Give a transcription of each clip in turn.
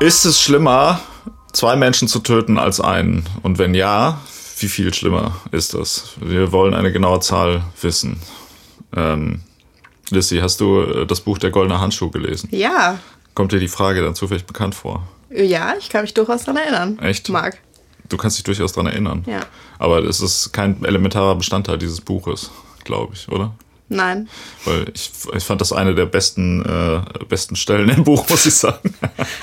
Ist es schlimmer, zwei Menschen zu töten als einen? Und wenn ja, wie viel schlimmer ist das? Wir wollen eine genaue Zahl wissen. Ähm, Lissy, hast du äh, das Buch Der goldene Handschuh gelesen? Ja. Kommt dir die Frage dann zufällig bekannt vor? Ja, ich kann mich durchaus daran erinnern. Echt? Marc. Du kannst dich durchaus daran erinnern. Ja. Aber es ist kein elementarer Bestandteil dieses Buches, glaube ich, oder? Nein. Weil ich, ich fand das eine der besten, äh, besten Stellen im Buch, muss ich sagen.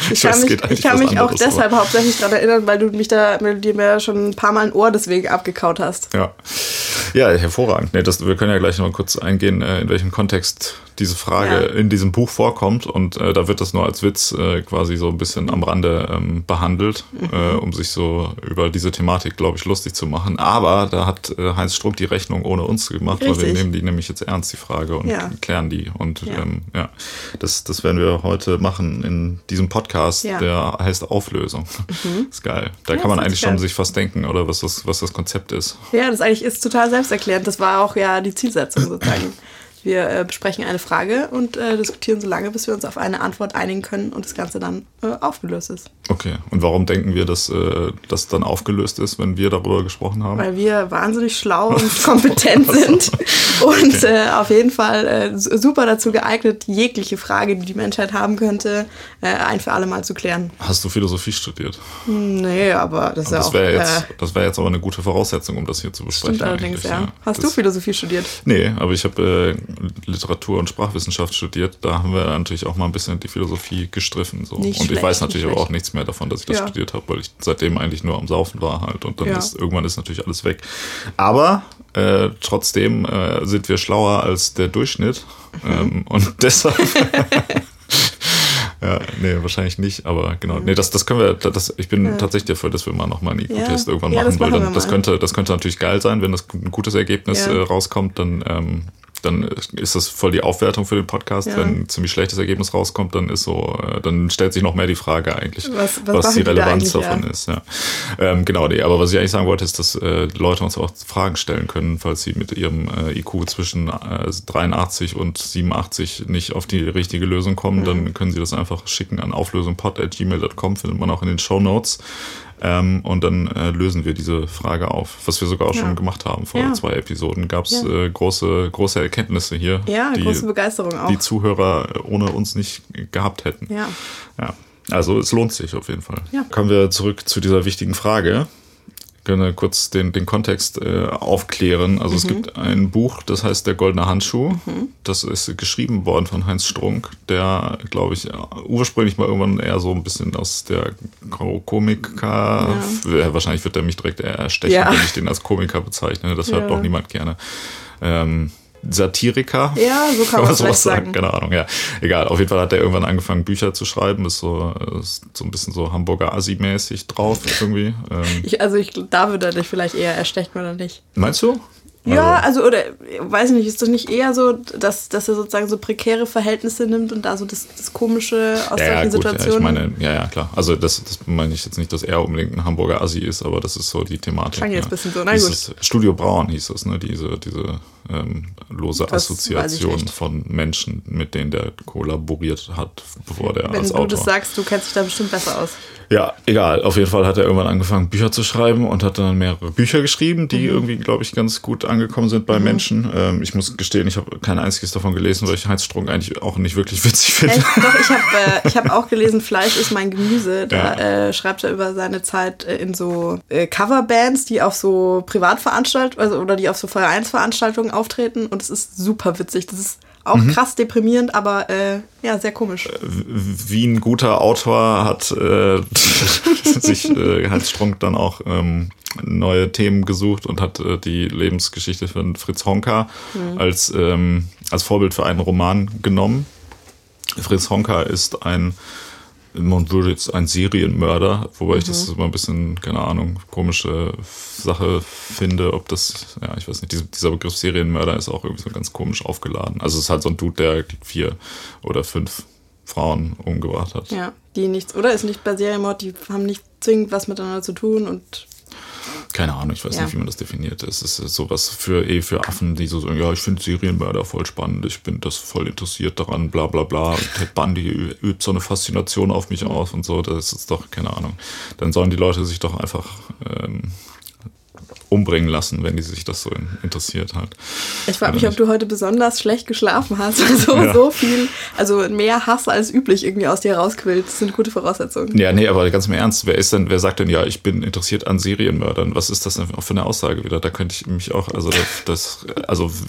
Ich kann weiß, mich, ich kann mich auch deshalb aber- hauptsächlich daran erinnern, weil du mich da mir- dir mir schon ein paar Mal ein Ohr deswegen abgekaut hast. Ja, ja hervorragend. Nee, das, wir können ja gleich noch mal kurz eingehen, äh, in welchem Kontext diese Frage Ja. in diesem Buch vorkommt. Und äh, da wird das nur als Witz äh, quasi so ein bisschen am Rande ähm, behandelt, Mhm. äh, um sich so über diese Thematik, glaube ich, lustig zu machen. Aber da hat äh, Heinz Strunk die Rechnung ohne uns gemacht, weil wir Richtig. nehmen die nämlich jetzt ernst, die Frage, und Ja. klären die. Und Ja. ähm, ja, das, das werden wir heute machen in diesem Podcast, der heißt Auflösung. Ist geil. Da kann man eigentlich schon sich fast denken, oder was das, was das Konzept ist. Ja, das eigentlich ist total selbsterklärend. Das war auch ja die Zielsetzung sozusagen. Wir äh, besprechen eine Frage und äh, diskutieren so lange, bis wir uns auf eine Antwort einigen können und das Ganze dann äh, aufgelöst ist. Okay, und warum denken wir, dass äh, das dann aufgelöst ist, wenn wir darüber gesprochen haben? Weil wir wahnsinnig schlau und kompetent sind und äh, auf jeden Fall äh, su- super dazu geeignet, jegliche Frage, die die Menschheit haben könnte, äh, ein für alle Mal zu klären. Hast du Philosophie studiert? Nee, aber das ja Das wäre jetzt, äh, das wäre jetzt aber eine gute Voraussetzung, um das hier zu besprechen. Stimmt allerdings, eigentlich, ja. Hast du Das- Philosophie studiert? Nee, aber ich habe äh, Literatur und Sprachwissenschaft studiert. Da haben wir natürlich auch mal ein bisschen die Philosophie gestriffen. So. Nicht und ich schlecht, weiß natürlich aber auch nichts mehr davon, dass ich das Ja. studiert habe, weil ich seitdem eigentlich nur am Saufen war halt. Und dann Ja. ist irgendwann ist natürlich alles weg. Aber äh, trotzdem äh, sind wir schlauer als der Durchschnitt. Mhm. Ähm, und deshalb. Ja, nee, wahrscheinlich nicht, aber genau. Nee, das, das können wir, das, ich bin tatsächlich dafür, dass wir mal nochmal einen IQ-Test Ja. irgendwann Ja, machen, das weil machen dann, das könnte, das könnte natürlich geil sein, wenn das ein gutes Ergebnis Ja. äh, rauskommt, dann, ähm, dann ist das voll die Aufwertung für den Podcast. Ja. Wenn ein ziemlich schlechtes Ergebnis rauskommt, dann ist so, äh, dann stellt sich noch mehr die Frage eigentlich, Was- was was, die da Relevanz davon ja. ist. Ja. Ähm, genau, nee, aber was ich eigentlich sagen wollte, ist, dass äh, Leute uns auch Fragen stellen können, falls sie mit ihrem äh, IQ zwischen äh, 83 und 87 nicht auf die richtige Lösung kommen, Mhm. dann können sie das einfach schicken an auflösungpod.gmail.com, findet man auch in den Show Notes. Ähm, und dann äh, lösen wir diese Frage auf, was wir sogar auch Ja. schon gemacht haben. Vor Ja. zwei Episoden gab es äh, große, große Erkenntnisse hier, Ja, die große Begeisterung auch. die Zuhörer ohne uns nicht gehabt hätten. Ja. Ja, also es lohnt sich auf jeden Fall. Kommen wir zurück zu dieser wichtigen Frage. Wir kurz den, den Kontext äh, aufklären. Also es Mhm. gibt ein Buch, das heißt Der Goldene Handschuh. Das ist geschrieben worden von Heinz Strunk, der, glaube ich, ursprünglich mal irgendwann eher so ein bisschen aus der Ko- Komiker, ja. wahrscheinlich wird er mich direkt erstechen, Ja. wenn ich den als Komiker bezeichne. Das hört Ja. doch niemand gerne. Ähm, Satiriker. Ja, so kann man sowas vielleicht sagen. Keine Ahnung, ja. Egal, auf jeden Fall hat er irgendwann angefangen, Bücher zu schreiben. Ist so, ist so ein bisschen so Hamburger Assi-mäßig drauf irgendwie. Ähm, Ich, also ich, da würde er dich vielleicht eher erstechen oder nicht. meinst du? Ja, also, oder, weiß nicht, ist das nicht eher so, dass, dass er sozusagen so prekäre Verhältnisse nimmt und da so das, das Komische aus ja, ja, solchen gut, ja, ich Situationen? meine, ja, ja, klar. Also das, das meine ich jetzt nicht, dass er unbedingt ein Hamburger Assi ist, aber das ist so die Thematik. Klang jetzt ja. ein bisschen so, na Dieses Studio Braun hieß es, ne? Diese, diese ähm, lose Das Assoziation von Menschen, mit denen der kollaboriert hat, bevor der Wenn als du Autor. das sagst, du kennst dich da bestimmt besser aus. Ja, egal. Auf jeden Fall hat er irgendwann angefangen, Bücher zu schreiben und hat dann mehrere Bücher geschrieben, Mhm. die irgendwie, glaube ich, ganz gut angekommen sind bei Menschen. Ähm, ich muss gestehen, ich habe kein einziges davon gelesen, weil ich Heinz Strunk eigentlich auch nicht wirklich witzig finde. Echt? Doch, ich habe äh, ich hab auch gelesen, Fleisch ist mein Gemüse. Da Ja. äh, schreibt er über seine Zeit äh, in so äh, Coverbands, die auf so Privatveranstaltungen also, oder die auf so Vereinsveranstaltungen auftreten. Und es ist super witzig. Das ist auch Mhm. krass deprimierend, aber äh, ja, sehr komisch. Wie ein guter Autor hat äh, sich äh, Heinz Strunk dann auch ähm, neue Themen gesucht und hat äh, die Lebensgeschichte von Fritz Honka als, ähm, als Vorbild für einen Roman genommen. Fritz Honka ist ein, man würde jetzt ein Serienmörder, wobei ich das immer ein bisschen, keine Ahnung, komische Sache finde, ob das, ja, ich weiß nicht, dieser, dieser Begriff Serienmörder ist auch irgendwie so ganz komisch aufgeladen. Also es ist halt so ein Dude, der vier oder fünf Frauen umgebracht hat. Ja, die nichts, oder? Ist nicht bei Serienmord, die haben nicht zwingend was miteinander zu tun und Keine Ahnung, ich weiß Ja. nicht, wie man das definiert. Es ist sowas für eh für Affen, die so sagen, ja, ich finde Serienmörder voll spannend, ich bin das voll interessiert daran, bla bla bla. Und Ted Bundy übt so eine Faszination auf mich aus und so. Das ist doch, keine Ahnung. Dann sollen die Leute sich doch einfach ähm, umbringen lassen, wenn die sich das so in, interessiert halt. Ich frage mich, ob du heute besonders schlecht geschlafen hast, weil so, Ja. so viel, also mehr Hass als üblich irgendwie aus dir rausquillt. Das sind gute Voraussetzungen. Ja, nee, aber ganz im Ernst, wer ist denn, wer sagt denn, ja, ich bin interessiert an Serienmördern? Was ist das denn auch für eine Aussage wieder? Da könnte ich mich auch, also das, das also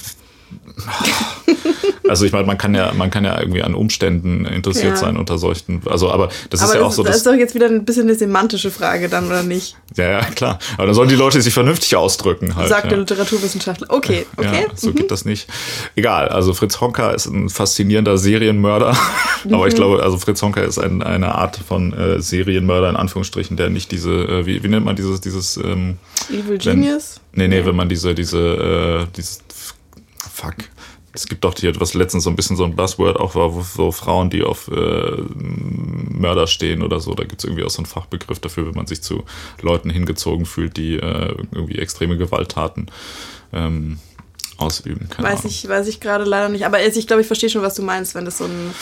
also ich meine, man kann ja, man kann ja irgendwie an Umständen interessiert Ja. sein unter solchen, also aber das ist Aber ja auch das, so, das ist doch jetzt wieder ein bisschen eine semantische Frage dann, oder nicht? ja, ja, klar. Aber dann sollen die Leute sich vernünftig ausdrücken halt. Sagt ja. der Literaturwissenschaftler. Okay, okay. Ja, so geht das nicht. Egal, also Fritz Honka ist ein faszinierender Serienmörder. Aber Mhm. ich glaube, also Fritz Honka ist ein, eine Art von äh, Serienmörder in Anführungsstrichen, der nicht diese, äh, wie, wie nennt man dieses, dieses, ähm, Evil wenn- Genius? Nee, nee, wenn man diese, diese, äh, dieses, fuck. Es gibt doch hier, was letztens so ein bisschen so ein Buzzword auch war, wo so Frauen, die auf äh, Mörder stehen oder so, da gibt es irgendwie auch so einen Fachbegriff dafür, wenn man sich zu Leuten hingezogen fühlt, die äh, irgendwie extreme Gewalttaten ähm, ausüben. Keine Weiß Ahnung. ich, weiß ich gerade leider nicht. Aber ich glaube, ich verstehe schon, was du meinst, wenn das so ein.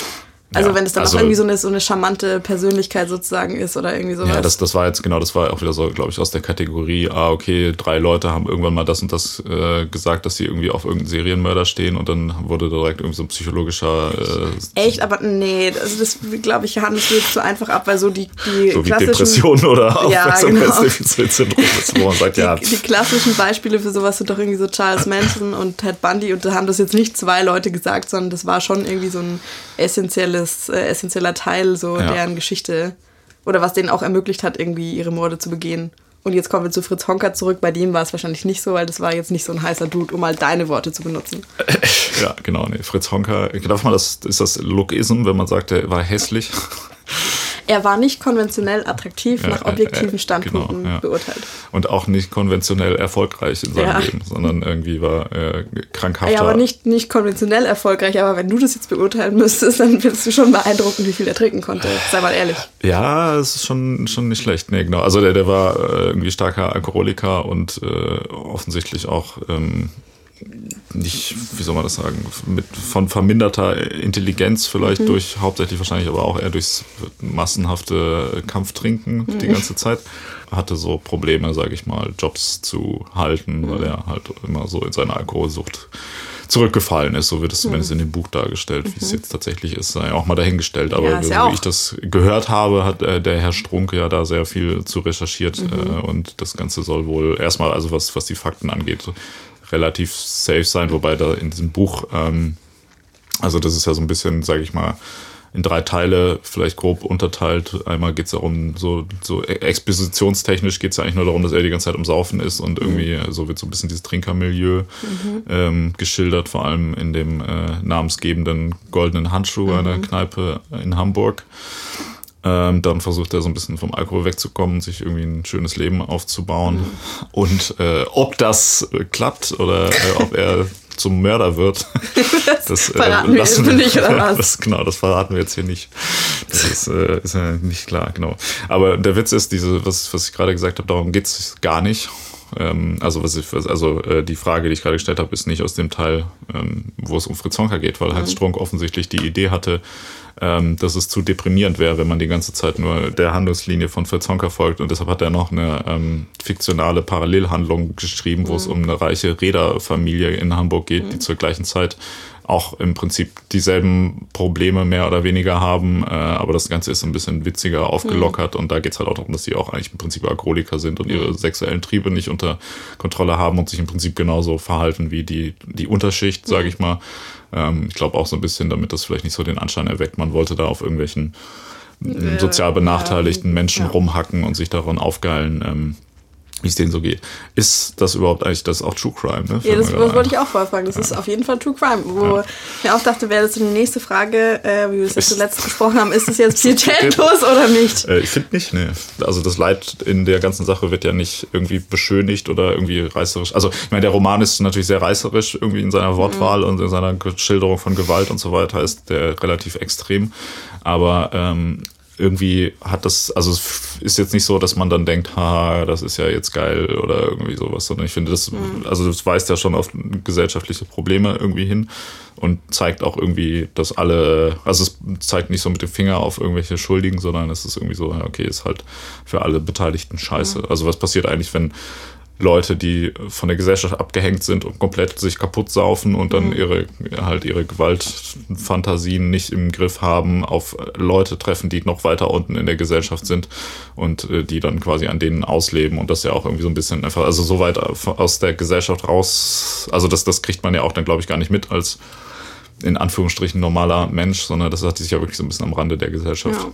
Also Ja, wenn es dann also- auch irgendwie so eine, so eine charmante Persönlichkeit sozusagen ist oder irgendwie sowas. Ja, das, das war jetzt genau, das war auch wieder so, glaube ich, aus der Kategorie, ah, okay, drei Leute haben irgendwann mal das und das äh, gesagt, dass sie irgendwie auf irgendeinen Serienmörder stehen und dann wurde direkt irgendwie so ein psychologischer äh, Echt, aber nee, also das glaube ich, handelt jetzt so einfach ab, weil so die, die so wie klassischen. Depression oder Ja, Aufmerksamkeitsdefizitsyndrom ist, wo man sagt, ja, Die, die klassischen Beispiele für sowas sind doch irgendwie so Charles Manson und Ted Bundy und da haben das jetzt nicht zwei Leute gesagt, sondern das war schon irgendwie so ein essentielles, äh, essentieller Teil so Ja. deren Geschichte oder was denen auch ermöglicht hat, irgendwie ihre Morde zu begehen. Und jetzt kommen wir zu Fritz Honka zurück. Bei dem war es wahrscheinlich nicht so, weil das war jetzt nicht so ein heißer Dude, um mal deine Worte zu benutzen. ja, genau, nee, Fritz Honka, darf man das, ist das Lookism, wenn man sagt, er war hässlich? Er war nicht konventionell attraktiv Ja, nach objektiven äh, Standpunkten genau, ja. beurteilt. Und auch nicht konventionell erfolgreich in seinem Ja. Leben, sondern irgendwie war äh, krankhafter. Ja, aber nicht, nicht konventionell erfolgreich. Aber wenn du das jetzt beurteilen müsstest, dann findest du schon beeindruckend, wie viel er trinken konnte. Sei mal ehrlich. Ja, es ist schon, schon nicht schlecht. Nee, genau. Also der, der war äh, irgendwie starker Alkoholiker und äh, offensichtlich auch ähm, nicht, wie soll man das sagen, mit von verminderter Intelligenz vielleicht Mhm. durch, hauptsächlich wahrscheinlich aber auch eher durchs massenhafte Kampftrinken Mhm. die ganze Zeit. Hatte so Probleme, sage ich mal, Jobs zu halten, Mhm. weil er halt immer so in seine Alkoholsucht zurückgefallen ist. So wird es zumindest in dem Buch dargestellt. Wie es jetzt tatsächlich ist, sei auch mal dahingestellt. Aber Mhm. Ja, so ja wie ich das gehört habe, hat äh, der Herr Strunke ja da sehr viel zu recherchiert. Mhm. Äh, und das Ganze soll wohl erstmal, also was, was die Fakten angeht, relativ safe sein. Wobei da in diesem Buch, ähm, also das ist ja so ein bisschen, sage ich mal, in drei Teile vielleicht grob unterteilt. Einmal geht es darum, so, so expositionstechnisch geht es ja eigentlich nur darum, dass er die ganze Zeit am Saufen ist und irgendwie so wird so ein bisschen dieses Trinkermilieu ähm, geschildert, vor allem in dem äh, namensgebenden Goldenen Handschuh einer Kneipe in Hamburg. Ähm, dann versucht er so ein bisschen vom Alkohol wegzukommen, sich irgendwie ein schönes Leben aufzubauen. Und äh, ob das äh, klappt oder äh, ob er zum Mörder wird, das äh, verraten wir jetzt nicht, oder was? Das, genau, das verraten wir jetzt hier nicht. Das ist, äh, ist ja nicht klar, genau. Aber der Witz ist, diese, was, was ich gerade gesagt habe, darum geht es gar nicht. Ähm, also, was ich, also äh, die Frage, die ich gerade gestellt habe, ist nicht aus dem Teil, ähm, wo es um Fritz Honka geht, weil Heinz Strunk offensichtlich die Idee hatte, ähm, dass es zu deprimierend wäre, wenn man die ganze Zeit nur der Handlungslinie von Fritz Honka folgt. Und deshalb hat er noch eine ähm, fiktionale Parallelhandlung geschrieben, wo es um eine reiche Räderfamilie in Hamburg geht, die zur gleichen Zeit auch im Prinzip dieselben Probleme mehr oder weniger haben, äh, aber das Ganze ist so ein bisschen witziger aufgelockert und da geht es halt auch darum, dass sie auch eigentlich im Prinzip Alkoholiker sind und ihre sexuellen Triebe nicht unter Kontrolle haben und sich im Prinzip genauso verhalten wie die, die Unterschicht, sage ich mal. Ähm, ich glaube auch so ein bisschen, damit das vielleicht nicht so den Anschein erweckt, man wollte da auf irgendwelchen äh, sozial benachteiligten Menschen ja. rumhacken und sich daran aufgeilen, ähm, wie es denen so geht. Ist das überhaupt eigentlich, das ist auch True Crime, ne? Ja, das, das wollte ich auch vorher fragen. Das ist auf jeden Fall True Crime. Wo ich mir auch dachte, wäre das so die nächste Frage, äh, wie wir es Ist- zuletzt besprochen haben, ist es jetzt pietätlos oder nicht? Äh, ich finde nicht, nee. Also das Leid in der ganzen Sache wird ja nicht irgendwie beschönigt oder irgendwie reißerisch. Also ich meine, der Roman ist natürlich sehr reißerisch irgendwie in seiner Wortwahl und in seiner Schilderung von Gewalt und so weiter ist der relativ extrem. Aber ähm, irgendwie hat das, also es ist jetzt nicht so, dass man dann denkt, haha, das ist ja jetzt geil oder irgendwie sowas, sondern ich finde, das, mhm. also das weist ja schon auf gesellschaftliche Probleme irgendwie hin und zeigt auch irgendwie, dass alle, also es zeigt nicht so mit dem Finger auf irgendwelche Schuldigen, sondern es ist irgendwie so, okay, ist halt für alle Beteiligten scheiße. Mhm. Also was passiert eigentlich, wenn Leute, die von der Gesellschaft abgehängt sind und komplett sich kaputt saufen und dann mhm. ihre halt ihre Gewaltfantasien nicht im Griff haben, auf Leute treffen, die noch weiter unten in der Gesellschaft sind und äh, die dann quasi an denen ausleben und das ja auch irgendwie so ein bisschen einfach, also so weit aus der Gesellschaft raus, also das, das kriegt man ja auch dann, glaube ich, gar nicht mit als in Anführungsstrichen normaler Mensch, sondern das hat sich ja wirklich so ein bisschen am Rande der Gesellschaft. Ja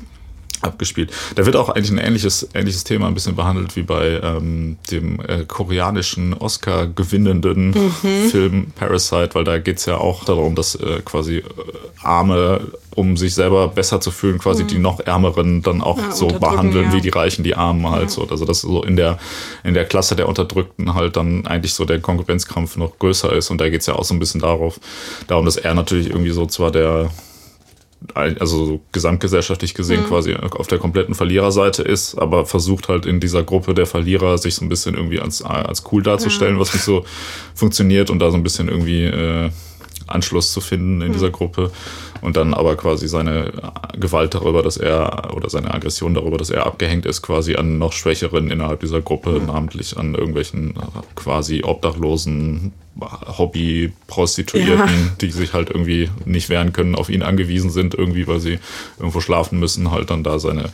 abgespielt. Da wird auch eigentlich ein ähnliches, ähnliches Thema ein bisschen behandelt wie bei ähm, dem äh, koreanischen Oscar gewinnenden mhm. Film Parasite, weil da geht es ja auch darum, dass äh, quasi äh, Arme, um sich selber besser zu fühlen, quasi mhm. die noch Ärmeren dann auch ja, so behandeln ja. wie die Reichen, die Armen halt ja. so. Also dass so in der, in der Klasse der Unterdrückten halt dann eigentlich so der Konkurrenzkampf noch größer ist und da geht es ja auch so ein bisschen darauf, darum, dass er natürlich irgendwie so zwar der also so gesamtgesellschaftlich gesehen mhm. quasi auf der kompletten Verliererseite ist, aber versucht halt in dieser Gruppe der Verlierer sich so ein bisschen irgendwie als, als cool darzustellen, ja. was nicht so funktioniert und da so ein bisschen irgendwie äh, Anschluss zu finden in mhm. dieser Gruppe und dann aber quasi seine Gewalt darüber, dass er oder seine Aggression darüber, dass er abgehängt ist, quasi an noch Schwächeren innerhalb dieser Gruppe, mhm. namentlich an irgendwelchen quasi obdachlosen Hobby-Prostituierten, ja. die sich halt irgendwie nicht wehren können, auf ihn angewiesen sind, irgendwie, weil sie irgendwo schlafen müssen, halt dann da seine,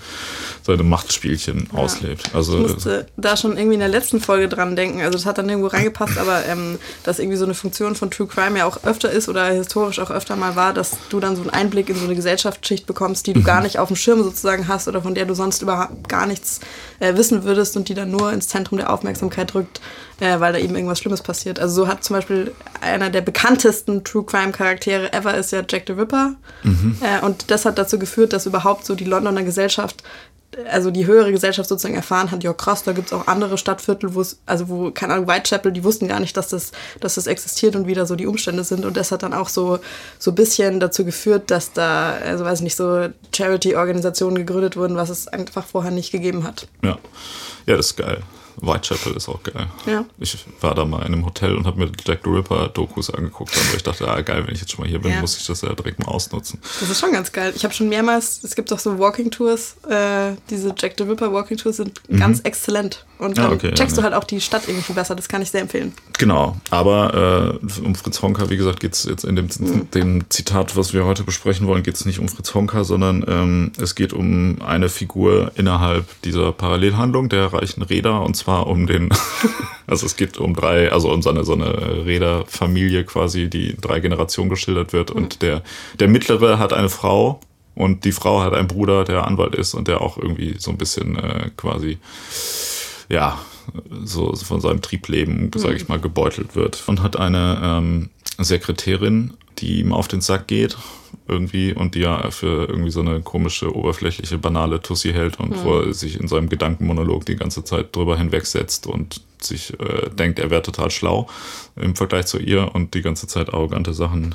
seine Machtspielchen ja. auslebt. Also, ich musste da schon irgendwie in der letzten Folge dran denken. Also das hat dann irgendwo reingepasst, aber ähm, dass irgendwie so eine Funktion von True Crime ja auch öfter ist oder historisch auch öfter mal war, dass du dann so einen Einblick in so eine Gesellschaftsschicht bekommst, die du mhm. gar nicht auf dem Schirm sozusagen hast oder von der du sonst überhaupt gar nichts äh, wissen würdest und die dann nur ins Zentrum der Aufmerksamkeit rückt äh, weil da eben irgendwas Schlimmes passiert. Also so hat zum Beispiel einer der bekanntesten True Crime Charaktere ever ist ja Jack the Ripper. Mhm. Äh, und das hat dazu geführt, dass überhaupt so die Londoner Gesellschaft also die höhere Gesellschaft sozusagen erfahren hat, ja krass, da gibt es auch andere Stadtviertel, wo es, also wo, keine Ahnung, Whitechapel, die wussten gar nicht, dass das, dass das existiert und wie da so die Umstände sind. Und das hat dann auch so, so ein bisschen dazu geführt, dass da, also weiß ich nicht, so Charity-Organisationen gegründet wurden, was es einfach vorher nicht gegeben hat. Ja, ja das ist geil. Whitechapel ist auch geil. Ja. Ich war da mal in einem Hotel und habe mir Jack the Ripper Dokus angeguckt, weil ich dachte, ah geil, wenn ich jetzt schon mal hier bin, ja. muss ich das ja direkt mal ausnutzen. Das ist schon ganz geil. Ich habe schon mehrmals, es gibt auch so Walking Tours, äh, diese Jack the Ripper Walking Tours sind mhm. ganz exzellent. Und dann ah, okay, checkst ja, du halt auch die Stadt irgendwie besser. Das kann ich sehr empfehlen. Genau. Aber äh, um Fritz Honka, wie gesagt, geht es jetzt in dem, mhm. dem, Zitat, was wir heute besprechen wollen, geht es nicht um Fritz Honka, sondern ähm, es geht um eine Figur innerhalb dieser Parallelhandlung der reichen Räder und zwar um den, also es geht um drei, also um so eine, so eine Räderfamilie quasi, die drei Generationen geschildert wird mhm. und der, der mittlere hat eine Frau, und die Frau hat einen Bruder, der Anwalt ist und der auch irgendwie so ein bisschen äh, quasi ja, so von seinem Triebleben, sage ich mhm. mal, gebeutelt wird. Und hat eine ähm, Sekretärin, die ihm auf den Sack geht irgendwie und die ja für irgendwie so eine komische, oberflächliche, banale Tussi hält und mhm. wo er sich in seinem Gedankenmonolog die ganze Zeit drüber hinwegsetzt und sich äh, denkt, er wäre total schlau im Vergleich zu ihr und die ganze Zeit arrogante Sachen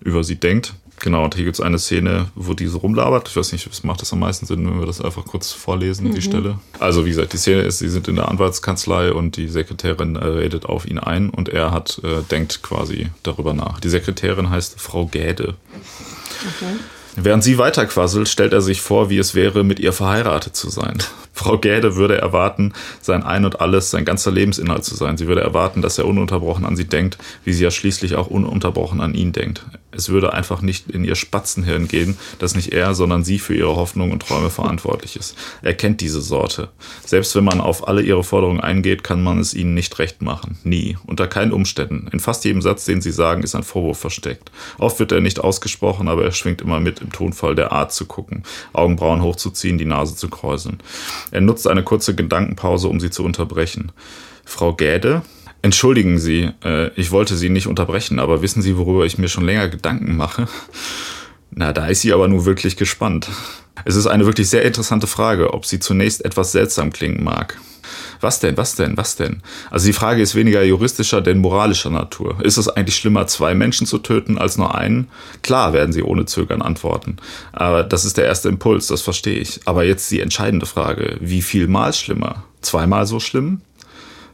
über sie denkt. Genau, und hier gibt es eine Szene, wo diese rumlabert. Ich weiß nicht, was macht das am meisten Sinn, wenn wir das einfach kurz vorlesen, mhm. die Stelle. Also wie gesagt, die Szene ist, sie sind in der Anwaltskanzlei und die Sekretärin äh, redet auf ihn ein und er hat, äh, denkt quasi darüber nach. Die Sekretärin heißt Frau Gäde. Okay. Während sie weiterquasselt, stellt er sich vor, wie es wäre, mit ihr verheiratet zu sein. Frau Gäde würde erwarten, sein Ein und Alles, sein ganzer Lebensinhalt zu sein. Sie würde erwarten, dass er ununterbrochen an sie denkt, wie sie ja schließlich auch ununterbrochen an ihn denkt. Es würde einfach nicht in ihr Spatzenhirn gehen, dass nicht er, sondern sie für ihre Hoffnungen und Träume verantwortlich ist. Er kennt diese Sorte. Selbst wenn man auf alle ihre Forderungen eingeht, kann man es ihnen nicht recht machen. Nie. Unter keinen Umständen. In fast jedem Satz, den sie sagen, ist ein Vorwurf versteckt. Oft wird er nicht ausgesprochen, aber er schwingt immer mit im Tonfall der Art zu gucken, Augenbrauen hochzuziehen, die Nase zu kräuseln. Er nutzt eine kurze Gedankenpause, um sie zu unterbrechen. Frau Gäde, Entschuldigen Sie, äh, ich wollte Sie nicht unterbrechen, aber wissen Sie, worüber ich mir schon länger Gedanken mache? Na, da ist sie aber nur wirklich gespannt. Es ist eine wirklich sehr interessante Frage, ob sie zunächst etwas seltsam klingen mag. Was denn, was denn, was denn? Also die Frage ist weniger juristischer denn moralischer Natur. Ist es eigentlich schlimmer, zwei Menschen zu töten als nur einen? Klar werden sie ohne Zögern antworten. Aber das ist der erste Impuls, das verstehe ich. Aber jetzt die entscheidende Frage, wie viel mal schlimmer? Zweimal so schlimm?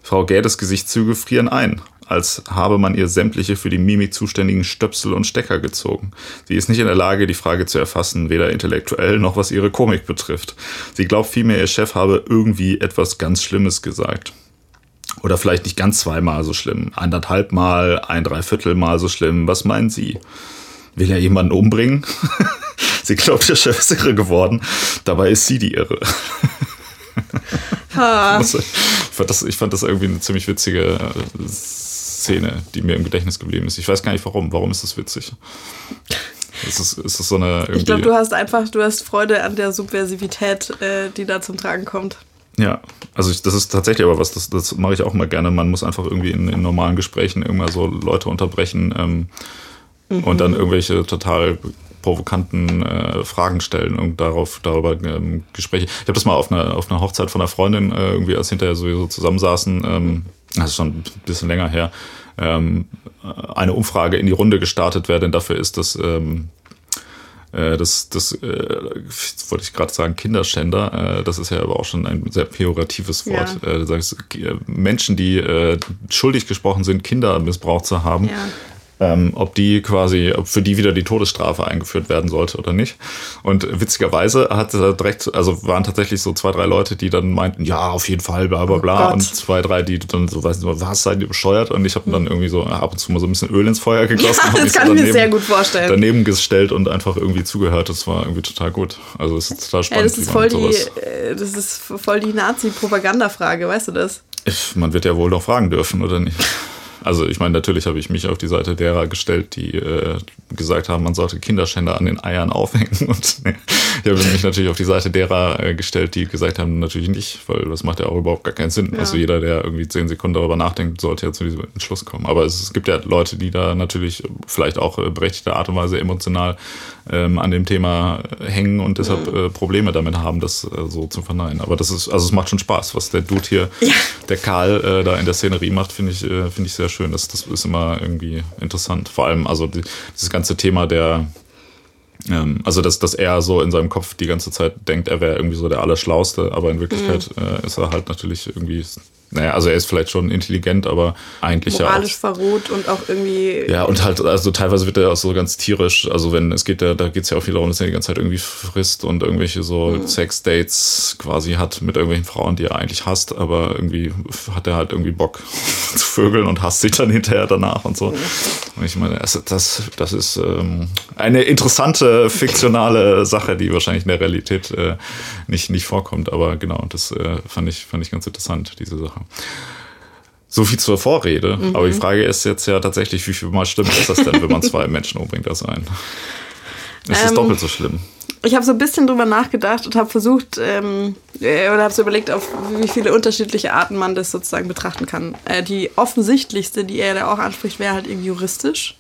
Frau Gädes Gesichtszüge frieren ein als habe man ihr sämtliche für die Mimik zuständigen Stöpsel und Stecker gezogen. Sie ist nicht in der Lage, die Frage zu erfassen, weder intellektuell noch was ihre Komik betrifft. Sie glaubt vielmehr, ihr Chef habe irgendwie etwas ganz Schlimmes gesagt. Oder vielleicht nicht ganz zweimal so schlimm, anderthalb Mal, ein Dreiviertel Mal so schlimm. Was meinen Sie? Will er jemanden umbringen? sie glaubt, ihr Chef ist irre geworden. Dabei ist sie die Irre. ich, fand das, ich fand das irgendwie eine ziemlich witzige äh, Szene, die mir im Gedächtnis geblieben ist. Ich weiß gar nicht warum. Warum ist das witzig? Ist es, ist es so eine ich glaube, du hast einfach, du hast Freude an der Subversivität, äh, die da zum Tragen kommt. Ja, also ich, das ist tatsächlich aber was, das, das mache ich auch mal gerne. Man muss einfach irgendwie in, in normalen Gesprächen irgendwann so Leute unterbrechen ähm, mhm. und dann irgendwelche total provokanten äh, Fragen stellen und darauf darüber ähm, Gespräche. Ich habe das mal auf einer auf einer Hochzeit von einer Freundin äh, irgendwie, als hinterher sowieso zusammensaßen, ähm, das ist schon ein bisschen länger her, ähm, eine Umfrage in die Runde gestartet wäre, denn dafür ist das, ähm, äh, das, das äh, wollte ich gerade sagen, Kinderschänder, äh, das ist ja aber auch schon ein sehr pejoratives Wort. Ja. Äh, du sagst, äh, Menschen, die äh, schuldig gesprochen sind, Kinder missbraucht zu haben, ja ähm, ob die quasi, ob für die wieder die Todesstrafe eingeführt werden sollte oder nicht. Und witzigerweise hat er direkt, also waren tatsächlich so zwei, drei Leute, die dann meinten, ja, auf jeden Fall, bla bla oh bla. Oh und zwei, drei, die dann so, weiß nicht, was seid ihr bescheuert? Und ich habe dann irgendwie so ab und zu mal so ein bisschen Öl ins Feuer gegossen. Ja, das kann so ich mir sehr gut vorstellen. Daneben gestellt und einfach irgendwie zugehört. Das war irgendwie total gut. Also es ist total spannend. Ja, das ist voll die, äh, das ist voll die Nazi-Propaganda-Frage, weißt du das? Man wird ja wohl noch fragen dürfen, oder nicht? Also ich meine, natürlich habe ich mich auf die Seite derer gestellt, die äh, gesagt haben, man sollte Kinderschänder an den Eiern aufhängen. Und ich habe mich natürlich auf die Seite derer äh, gestellt, die gesagt haben, natürlich nicht, weil das macht ja auch überhaupt gar keinen Sinn. Ja. Also jeder, der irgendwie zehn Sekunden darüber nachdenkt, sollte ja zu diesem Entschluss kommen. Aber es, es gibt ja Leute, die da natürlich vielleicht auch äh, berechtigte Art und Weise emotional ähm, an dem Thema hängen und deshalb mhm. äh, Probleme damit haben, das äh, so zu verneinen. Aber das ist, also es macht schon Spaß, was der Dude hier, ja. der Karl, äh, da in der Szenerie macht, finde ich, äh, finde ich sehr schön schön. Das, das ist immer irgendwie interessant. Vor allem, also die, dieses ganze Thema der, ähm, also dass, dass er so in seinem Kopf die ganze Zeit denkt, er wäre irgendwie so der Allerschlauste, aber in Wirklichkeit mhm. äh, ist er halt natürlich irgendwie naja, also er ist vielleicht schon intelligent, aber eigentlich Moralisch ja. Moralisch verroht und auch irgendwie. Ja, und halt, also teilweise wird er auch so ganz tierisch. Also wenn es geht, da, da geht es ja auch viel darum, dass er die ganze Zeit irgendwie frisst und irgendwelche so mhm. Sex-Dates quasi hat mit irgendwelchen Frauen, die er eigentlich hasst, aber irgendwie hat er halt irgendwie Bock zu vögeln und hasst sich dann hinterher danach und so. Mhm. Und ich meine, das, das, das ist ähm, eine interessante fiktionale Sache, die wahrscheinlich in der Realität äh, nicht, nicht vorkommt. Aber genau, das äh, fand, ich, fand ich ganz interessant, diese Sache. So viel zur Vorrede. Mhm. Aber die Frage ist jetzt ja tatsächlich, wie viel Mal stimmt ist das denn, wenn man zwei Menschen umbringt, das ein? Ist es ähm, doppelt so schlimm? Ich habe so ein bisschen drüber nachgedacht und habe versucht, ähm, äh, oder habe so überlegt, auf wie viele unterschiedliche Arten man das sozusagen betrachten kann. Äh, die offensichtlichste, die er da auch anspricht, wäre halt irgendwie juristisch.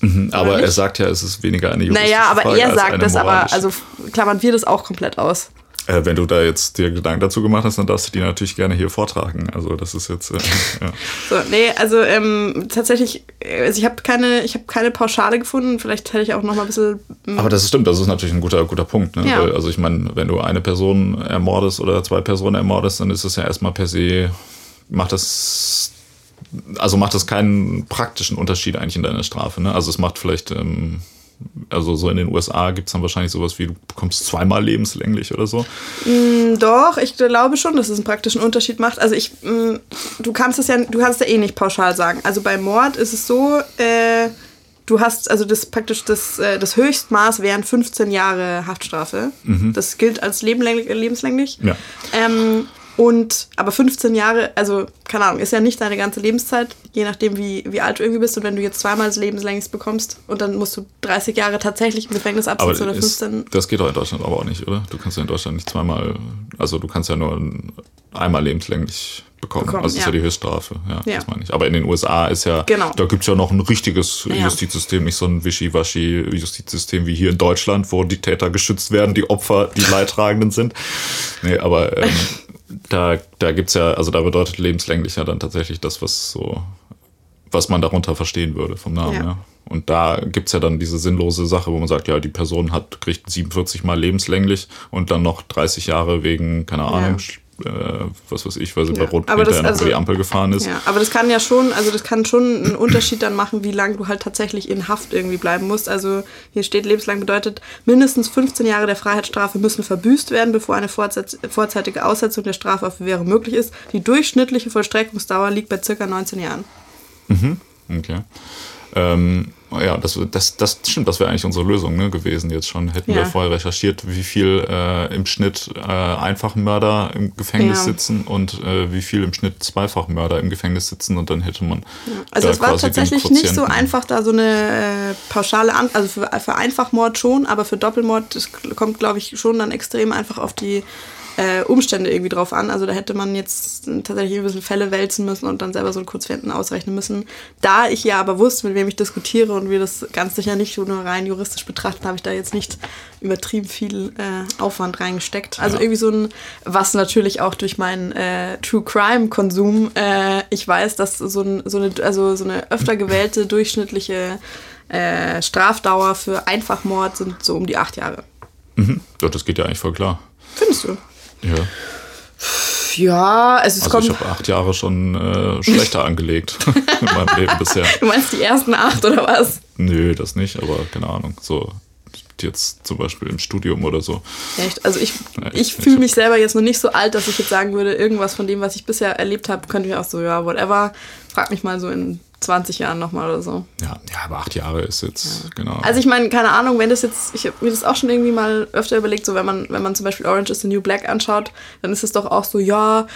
Mhm, aber er sagt ja, es ist weniger eine juristische Naja, aber Frage er sagt das, aber also klammern wir das auch komplett aus. Äh, wenn du da jetzt dir Gedanken dazu gemacht hast, dann darfst du die natürlich gerne hier vortragen. Also das ist jetzt. Äh, ja. So, nee, also ähm, tatsächlich, also ich habe keine, ich habe keine Pauschale gefunden. Vielleicht hätte ich auch noch mal ein bisschen. Ähm, Aber das stimmt, das ist natürlich ein guter, guter Punkt. Ne? Ja. Weil, also ich meine, wenn du eine Person ermordest oder zwei Personen ermordest, dann ist es ja erstmal per se, macht das also macht das keinen praktischen Unterschied eigentlich in deiner Strafe. Ne? Also es macht vielleicht ähm, also so in den USA gibt es dann wahrscheinlich sowas wie, du bekommst zweimal lebenslänglich oder so. Mm, doch, ich glaube schon, dass es einen praktischen Unterschied macht. Also ich, mm, du kannst es ja, du kannst ja eh nicht pauschal sagen. Also bei Mord ist es so, äh, du hast, also das praktisch das, äh, das Höchstmaß wären 15 Jahre Haftstrafe. Mhm. Das gilt als lebenslänglich. Ja. Ähm, und aber 15 Jahre, also keine Ahnung, ist ja nicht deine ganze Lebenszeit, je nachdem, wie, wie alt du irgendwie bist. Und wenn du jetzt zweimal das lebenslänglich bekommst und dann musst du 30 Jahre tatsächlich im Gefängnis absitzen oder 15. Ist, das geht doch in Deutschland aber auch nicht, oder? Du kannst ja in Deutschland nicht zweimal, also du kannst ja nur einmal lebenslänglich bekommen. bekommen also das ja. ist ja die Höchststrafe. Ja, ja, das meine ich. Aber in den USA ist ja, genau. da gibt es ja noch ein richtiges ja. Justizsystem, nicht so ein Wischiwaschi-Justizsystem wie hier in Deutschland, wo die Täter geschützt werden, die Opfer die Leidtragenden sind. Nee, aber ähm, da, da gibt's ja, also da bedeutet lebenslänglich ja dann tatsächlich das, was so, was man darunter verstehen würde vom Namen, ja. ja. Und da gibt's ja dann diese sinnlose Sache, wo man sagt, ja, die Person hat, kriegt 47 mal lebenslänglich und dann noch 30 Jahre wegen, keine Ahnung, ja. Äh, was weiß ich, weil sie ja. bei Rot aber das, also, über die Ampel gefahren ist. Ja, aber das kann ja schon, also das kann schon einen Unterschied dann machen, wie lange du halt tatsächlich in Haft irgendwie bleiben musst. Also hier steht, lebenslang bedeutet, mindestens 15 Jahre der Freiheitsstrafe müssen verbüßt werden, bevor eine vorzeitige Aussetzung der Strafe auf Bewährung möglich ist. Die durchschnittliche Vollstreckungsdauer liegt bei circa 19 Jahren. Mhm, okay. Ähm, ja, das, das, das stimmt, das wäre eigentlich unsere Lösung ne, gewesen jetzt schon. Hätten ja. wir vorher recherchiert, wie viel äh, im Schnitt äh, Einfachmörder im Gefängnis ja. sitzen und äh, wie viel im Schnitt Zweifachmörder im Gefängnis sitzen und dann hätte man. Ja. Also es war tatsächlich nicht so einfach, da so eine äh, pauschale An also für, für Einfachmord schon, aber für Doppelmord, das kommt, glaube ich, schon dann extrem einfach auf die äh, Umstände irgendwie drauf an. Also da hätte man jetzt tatsächlich ein bisschen Fälle wälzen müssen und dann selber so ein Kurzfinden ausrechnen müssen. Da ich ja aber wusste, mit wem ich diskutiere und wir das ganz sicher nicht nur rein juristisch betrachten, habe ich da jetzt nicht übertrieben viel äh, Aufwand reingesteckt. Also ja. irgendwie so ein, was natürlich auch durch meinen äh, True Crime Konsum, äh, ich weiß, dass so, ein, so, eine, also so eine öfter gewählte durchschnittliche äh, Strafdauer für Einfachmord sind so um die acht Jahre. Mhm. Ja, das geht ja eigentlich voll klar. Findest du? Ja. Ja, also es also kommt. Ich habe acht Jahre schon äh, schlechter angelegt in meinem Leben bisher. Du meinst die ersten acht oder was? Nö, das nicht, aber keine Ahnung. So jetzt zum Beispiel im Studium oder so. Echt? Also ich, ja, ich, ich fühle mich selber jetzt noch nicht so alt, dass ich jetzt sagen würde, irgendwas von dem, was ich bisher erlebt habe, könnte ich auch so, ja, whatever. Frag mich mal so in 20 Jahren nochmal oder so. Ja, ja, aber acht Jahre ist jetzt, ja. genau. Also ich meine, keine Ahnung, wenn das jetzt, ich habe mir das auch schon irgendwie mal öfter überlegt, so wenn man, wenn man zum Beispiel Orange is the New Black anschaut, dann ist es doch auch so, ja,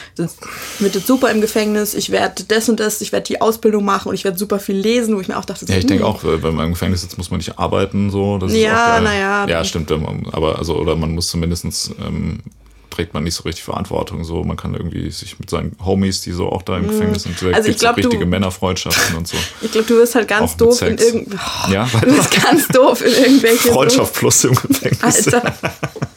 mit jetzt super im Gefängnis, ich werde das und das, ich werde die Ausbildung machen und ich werde super viel lesen, wo ich mir auch dachte, so, Ja, ich denke hm. auch, wenn man im Gefängnis sitzt, muss man nicht arbeiten, so. Das ja, naja. Ja, stimmt, aber also, oder man muss zumindestens ähm, trägt man nicht so richtig Verantwortung. So, man kann irgendwie sich mit seinen Homies, die so auch da im mhm. Gefängnis sind, da also ich glaub, richtige du, Männerfreundschaften und so. Ich glaube, du wirst halt ganz doof in irgend, oh, ja, du wirst ganz doof in irgendwelche Freundschaft plus im Gefängnis. Alter.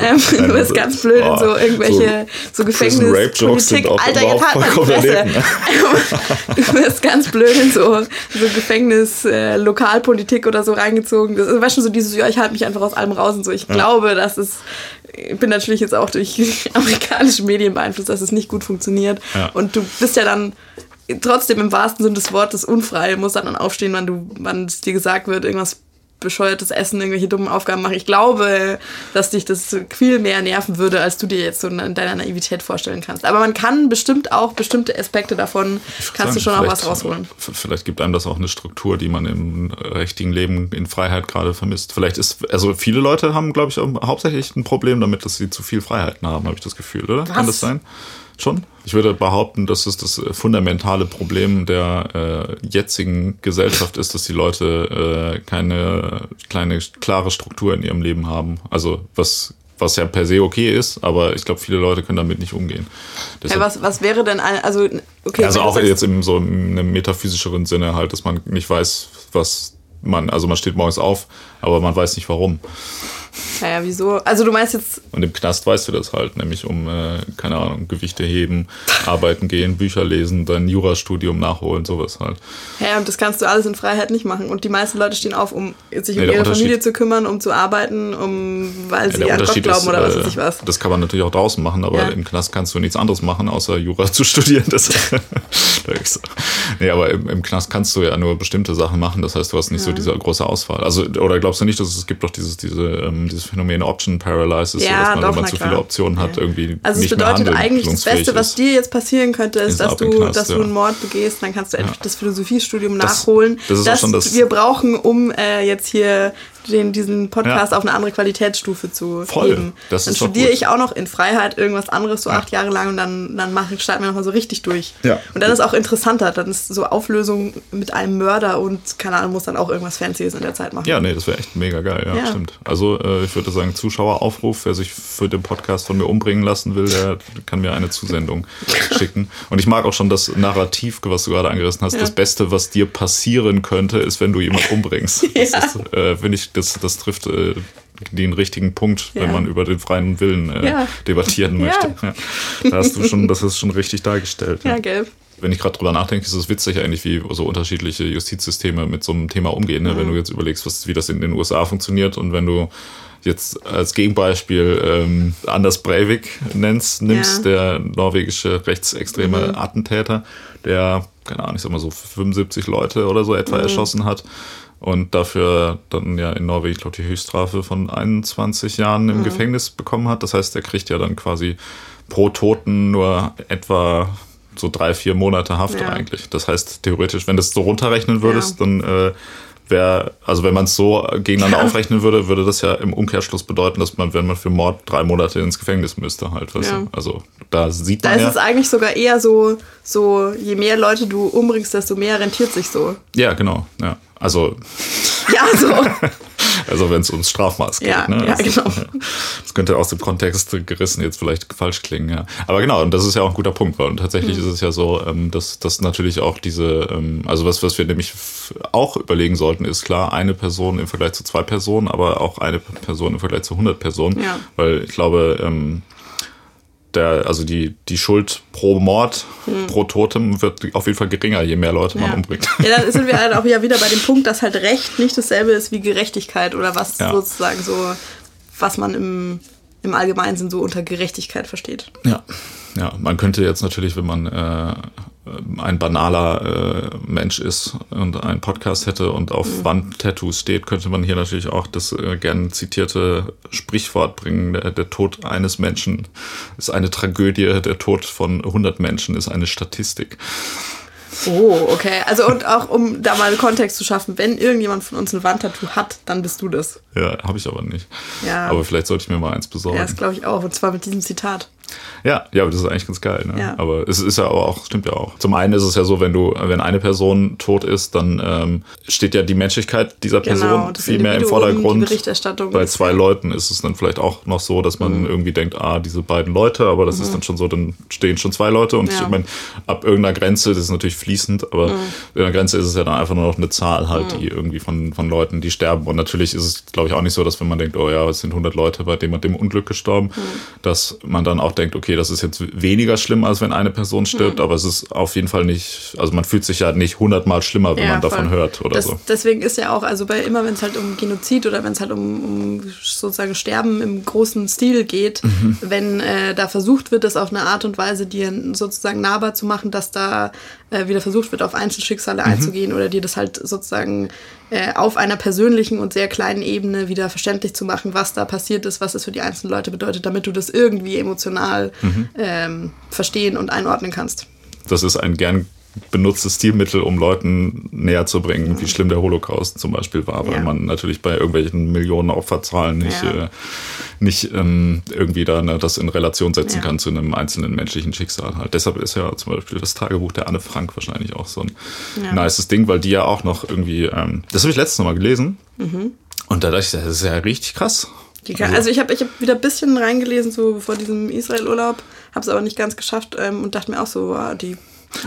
Ähm, du bist ganz blöd in so irgendwelche so, so Gefängnispolitik. Alter, jetzt halt mal die Fresse. Du wirst ganz blöd in so, so Gefängnis, äh, Lokalpolitik oder so reingezogen. Das weißt du, so dieses, ja, ich halte mich einfach aus allem raus und so. Ich ja. glaube, dass es ich bin natürlich jetzt auch durch amerikanische Medien beeinflusst, dass es nicht gut funktioniert. Ja. Und du bist ja dann trotzdem im wahrsten Sinne des Wortes unfrei, musst dann aufstehen, wann du, wann es dir gesagt wird, irgendwas bescheuertes Essen, irgendwelche dummen Aufgaben machen. Ich glaube, dass dich das viel mehr nerven würde, als du dir jetzt so in deiner Naivität vorstellen kannst. Aber man kann bestimmt auch bestimmte Aspekte davon, kannst sagen, du schon auch was rausholen. Vielleicht gibt einem das auch eine Struktur, die man im richtigen Leben in Freiheit gerade vermisst. Vielleicht ist, also viele Leute haben, glaube ich, hauptsächlich ein Problem damit, dass sie zu viel Freiheiten haben, habe ich das Gefühl, oder? Was? Kann das sein? Schon? Ich würde behaupten, dass es das fundamentale Problem der äh, jetzigen Gesellschaft ist, dass die Leute äh, keine kleine, klare Struktur in ihrem Leben haben. Also was was ja per se okay ist, aber ich glaube, viele Leute können damit nicht umgehen. Deshalb, hey, was, was wäre denn ein, also okay, also auch jetzt im so in einem metaphysischeren Sinne halt, dass man nicht weiß, was man, also man steht morgens auf, aber man weiß nicht warum. Naja, wieso? Also du meinst jetzt. Und im Knast weißt du das halt, nämlich um, äh, keine Ahnung, Gewichte heben, arbeiten gehen, Bücher lesen, dein Jurastudium nachholen, sowas halt. Ja, und das kannst du alles in Freiheit nicht machen. Und die meisten Leute stehen auf, um sich um nee, ihre Familie zu kümmern, um zu arbeiten, um weil sie ja, an Gott glauben ist, oder was weiß ich was. Das kann man natürlich auch draußen machen, aber ja. im Knast kannst du nichts anderes machen, außer Jura zu studieren. Das, nee, aber im, im, Knast kannst du ja nur bestimmte Sachen machen. Das heißt, du hast nicht ja. so diese große Auswahl. Also, oder glaubst du nicht, dass es gibt doch dieses, diese, ähm, dieses Phänomen Option Paralysis, ja, so, dass man, doch, wenn man zu viele Optionen hat, ja. irgendwie Also es bedeutet eigentlich, das Beste, was dir jetzt passieren könnte, ist, dass du, Knast, dass du einen Mord begehst, dann kannst du endlich das Philosophiestudium das, nachholen, das, ist das, das wir brauchen, um äh, jetzt hier den, diesen Podcast ja. auf eine andere Qualitätsstufe zu Voll. heben. Das dann studiere ich auch noch in Freiheit irgendwas anderes so ja. acht Jahre lang und dann, dann mache, starten wir nochmal so richtig durch. Ja. Und dann ist auch interessanter. Dann ist so Auflösung mit einem Mörder und keine Ahnung, muss dann auch irgendwas Fancyes in der Zeit machen. Ja, nee, das wäre echt mega geil, ja, ja. stimmt. Also äh, ich würde sagen, Zuschaueraufruf, wer sich für den Podcast von mir umbringen lassen will, der kann mir eine Zusendung schicken. Und ich mag auch schon das Narrativ, was du gerade angerissen hast. Das Beste, was dir passieren könnte, ist, wenn du jemanden umbringst. Das ist, äh, finde ich das, das trifft äh, den richtigen Punkt, Ja. wenn man über den freien Willen äh, Ja. debattieren möchte. Ja. Da hast du schon, das ist schon richtig dargestellt. Ja, gelb. Wenn ich gerade drüber nachdenke, ist es witzig eigentlich, wie so unterschiedliche Justizsysteme mit so einem Thema umgehen. Ne? Wenn du jetzt überlegst, was, wie das in den USA funktioniert und wenn du jetzt als Gegenbeispiel ähm, Anders Breivik nennst, nimmst, der norwegische rechtsextreme Attentäter, der, keine Ahnung, ich sag mal so 75 Leute oder so etwa erschossen hat und dafür dann ja in Norwegen, ich glaube, die Höchststrafe von 21 Jahren im Gefängnis bekommen hat. Das heißt, der kriegt ja dann quasi pro Toten nur etwa so drei, vier Monate Haft Ja. eigentlich. Das heißt, theoretisch, wenn du es so runterrechnen würdest, Ja. dann äh, wäre, also wenn man es so gegeneinander aufrechnen würde, würde das ja im Umkehrschluss bedeuten, dass man, wenn man für Mord drei Monate ins Gefängnis müsste, halt. Weißt Ja. Also da sieht Da man ist ja. es eigentlich sogar eher so, so, je mehr Leute du umbringst, desto mehr rentiert sich so. Ja, genau. Ja. Also, Ja, so. also wenn es ums Strafmaß geht. Ja, ne? ja, das, genau. das könnte aus dem Kontext gerissen jetzt vielleicht falsch klingen, ja. Aber genau, und das ist ja auch ein guter Punkt, weil tatsächlich Mhm. ist es ja so, ähm, dass, dass natürlich auch diese, ähm, also was, was wir nämlich auch überlegen sollten, ist klar, eine Person im Vergleich zu zwei Personen, aber auch eine Person im Vergleich zu 100 Personen. Ja. Weil ich glaube, ähm, der, also die, die Schuld pro Mord, pro Totem wird auf jeden Fall geringer, je mehr Leute man Hm. Ja. umbringt. ja, dann sind wir halt auch ja wieder bei dem Punkt, dass halt Recht nicht dasselbe ist wie Gerechtigkeit oder was Ja. sozusagen so, was man im, im allgemeinen Sinn so unter Gerechtigkeit versteht. Ja, ja, man könnte jetzt natürlich, wenn man äh, ein banaler äh, Mensch ist und einen Podcast hätte und auf Wandtattoos steht, könnte man hier natürlich auch das äh, gern zitierte Sprichwort bringen, der, der Tod eines Menschen ist eine Tragödie, der Tod von 100 Menschen ist eine Statistik. Oh, okay. Also und auch um da mal einen Kontext zu schaffen, wenn irgendjemand von uns ein Wandtattoo hat, dann bist du das. Ja, habe ich aber nicht. Ja. Aber vielleicht sollte ich mir mal eins besorgen. Ja, das glaube ich auch. Und zwar mit diesem Zitat. Ja, ja, das ist eigentlich ganz geil. Ne? Ja. Aber es ist ja auch, stimmt ja auch. Zum einen ist es ja so, wenn du, wenn eine Person tot ist, dann ähm, steht ja die Menschlichkeit dieser Person Genau, das viel mehr im Vordergrund. Bei zwei Leuten ist es dann vielleicht auch noch so, dass Mhm. man irgendwie denkt, ah, diese beiden Leute, aber das ist dann schon so, dann stehen schon zwei Leute und Ja. Mhm. ich meine, ab irgendeiner Grenze, das ist natürlich fließend, aber ab irgendeiner Grenze ist es ja dann einfach nur noch eine Zahl halt, die irgendwie von, von Leuten, die sterben. Und natürlich ist es, glaube ich, auch nicht so, dass wenn man denkt, oh ja, es sind 100 Leute bei dem und dem Unglück gestorben, Mhm. dass man dann auch denkt, okay, das ist jetzt weniger schlimm, als wenn eine Person stirbt, Mhm. aber es ist auf jeden Fall nicht, also man fühlt sich ja nicht hundertmal schlimmer, wenn Ja, man davon voll. hört oder das, so. Deswegen ist ja auch, also bei immer, wenn es halt um Genozid oder wenn es halt um, um sozusagen Sterben im großen Stil geht, Mhm. wenn äh, da versucht wird, das auf eine Art und Weise dir sozusagen nahbar zu machen, dass da äh, wieder versucht wird, auf Mhm. Einzelschicksale einzugehen oder dir das halt sozusagen äh, auf einer persönlichen und sehr kleinen Ebene wieder verständlich zu machen, was da passiert ist, was es für die einzelnen Leute bedeutet, damit du das irgendwie emotional Mhm. ähm, verstehen und einordnen kannst. das ist ein gern benutztes Stilmittel, um Leuten näher zu bringen, wie schlimm der Holocaust zum Beispiel war, weil Ja. man natürlich bei irgendwelchen Millionen Opferzahlen nicht, Ja. äh, nicht ähm, irgendwie da ne, das in Relation setzen Ja. kann zu einem einzelnen menschlichen Schicksal halt. Deshalb ist ja zum Beispiel das Tagebuch der Anne Frank wahrscheinlich auch so ein Ja. nices Ding, weil die ja auch noch irgendwie, ähm, das habe ich letztes Mal gelesen Mhm. und da dachte ich, das ist ja richtig krass. Kann, also ich habe ich hab wieder ein bisschen reingelesen, so vor diesem Israel-Urlaub, habe es aber nicht ganz geschafft ähm, und dachte mir auch so, wow, die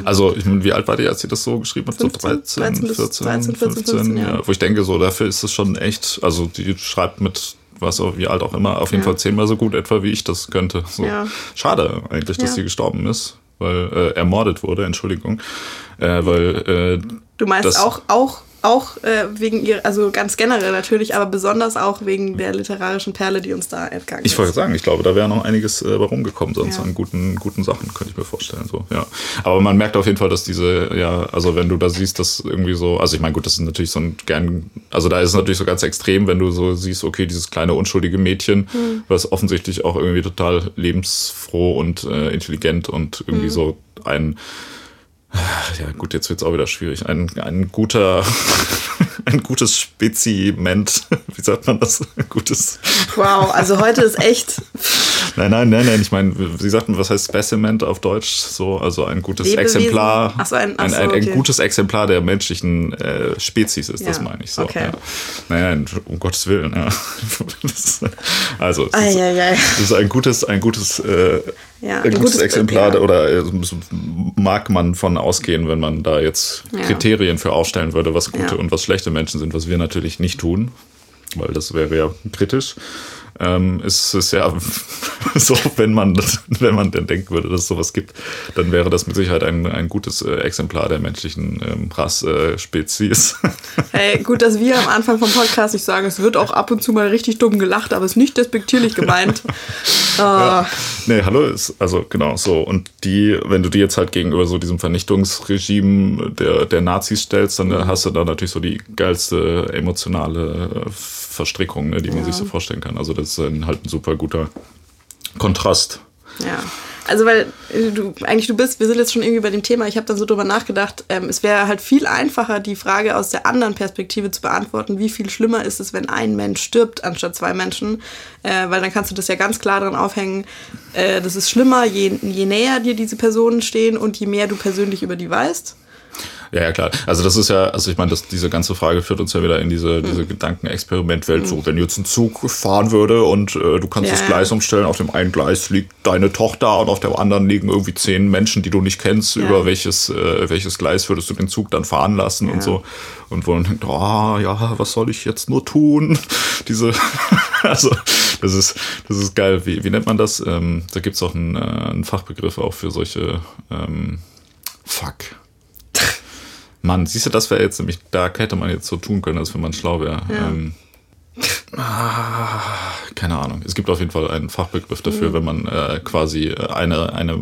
Also, ich meine, wie alt war die, als sie das so geschrieben hat? 15, so 13, 13 bis 14, 13, 14, 15, ja. Wo ich denke, so dafür ist es schon echt, also die schreibt mit was auch, wie alt auch immer, auf jeden Ja. Fall zehnmal so gut etwa, wie ich das könnte. So. Ja. Schade eigentlich, dass sie gestorben ist, weil äh, ermordet wurde, Entschuldigung. Äh, weil äh, Du meinst auch, auch, auch äh, wegen ihr, also ganz generell natürlich, aber besonders auch wegen der literarischen Perle, die uns da entgangen Ich wollte sagen, ich glaube, da wäre noch einiges äh, rumgekommen, sonst Ja. an guten, guten Sachen, könnte ich mir vorstellen. So, ja. Aber man merkt auf jeden Fall, dass diese, ja, also wenn du da siehst, dass irgendwie so, also ich meine, gut, das ist natürlich so ein gern, also da ist es natürlich so ganz extrem, wenn du so siehst, okay, dieses kleine unschuldige Mädchen, Hm. was offensichtlich auch irgendwie total lebensfroh und äh, intelligent und irgendwie so ein ja, gut, jetzt wird's auch wieder schwierig. Ein, ein guter, ein gutes Speziment, wie sagt man das? Ein gutes, Wow, also heute ist echt Nein, nein, nein, nein. Ich meine, Sie sagten, was heißt Specimen auf Deutsch? So, also ein gutes Lebewesen? Exemplar. Ach so, ein- ach ein, so, ein, ein okay. gutes Exemplar der menschlichen äh, Spezies ist, das Ja, meine ich so. okay. Ja. Naja, um Gottes Willen, ja. Das, also, es ist, es ist ein gutes, ein gutes, äh, ein gutes, Exemplar ja. oder äh, mag man von ausgehen, wenn man da jetzt. Kriterien für aufstellen würde, was gute und was schlechte Menschen sind, was wir natürlich nicht tun. weil das wäre ja kritisch ähm, ist es ja so, wenn man, wenn man denn denken würde, dass es sowas gibt, dann wäre das mit Sicherheit ein, ein gutes äh, Exemplar der menschlichen ähm, Rassspezies. Hey, gut, dass wir am Anfang vom Podcast nicht sagen, es wird auch ab und zu mal richtig dumm gelacht, aber es ist nicht despektierlich gemeint. oh. ja. Nee, hallo ist, also genau so. Und die, wenn du die jetzt halt gegenüber so diesem Vernichtungsregime der, der Nazis stellst, dann hast du da natürlich so die geilste emotionale Verstrickung, ne, die man ja. sich so vorstellen kann. Also das ist ein, halt ein super guter Kontrast. Ja. Also weil äh, du eigentlich du bist, wir sind jetzt schon irgendwie bei dem Thema, ich habe dann so drüber nachgedacht, ähm, es wäre halt viel einfacher, die Frage aus der anderen Perspektive zu beantworten, wie viel schlimmer ist es, wenn ein Mensch stirbt, anstatt zwei Menschen, äh, weil dann kannst du das ja ganz klar daran aufhängen, äh, das ist schlimmer, je, je näher dir diese Personen stehen und je mehr du persönlich über die weißt. Ja, ja, klar. Also das ist ja, also ich meine, das, diese ganze Frage führt uns ja wieder in diese, mhm. diese Gedankenexperimentwelt. Mhm. So, wenn jetzt ein Zug fahren würde und äh, du kannst ja. das Gleis umstellen, auf dem einen Gleis liegt deine Tochter und auf dem anderen liegen irgendwie zehn Menschen, die du nicht kennst, ja. über welches, äh, welches Gleis würdest du den Zug dann fahren lassen ja. und so. Und wo man denkt, oh ja, was soll ich jetzt nur tun? Diese, also das ist, das ist geil. Wie, wie nennt man das? Ähm, da gibt es auch einen, äh, einen Fachbegriff auch für solche ähm, Fuck Mann, siehst du, das wäre jetzt nämlich, da hätte man jetzt so tun können, als wenn man schlau wäre. Ja. Ähm, ah, keine Ahnung. Es gibt auf jeden Fall einen Fachbegriff dafür, mhm. wenn man äh, quasi eine, eine,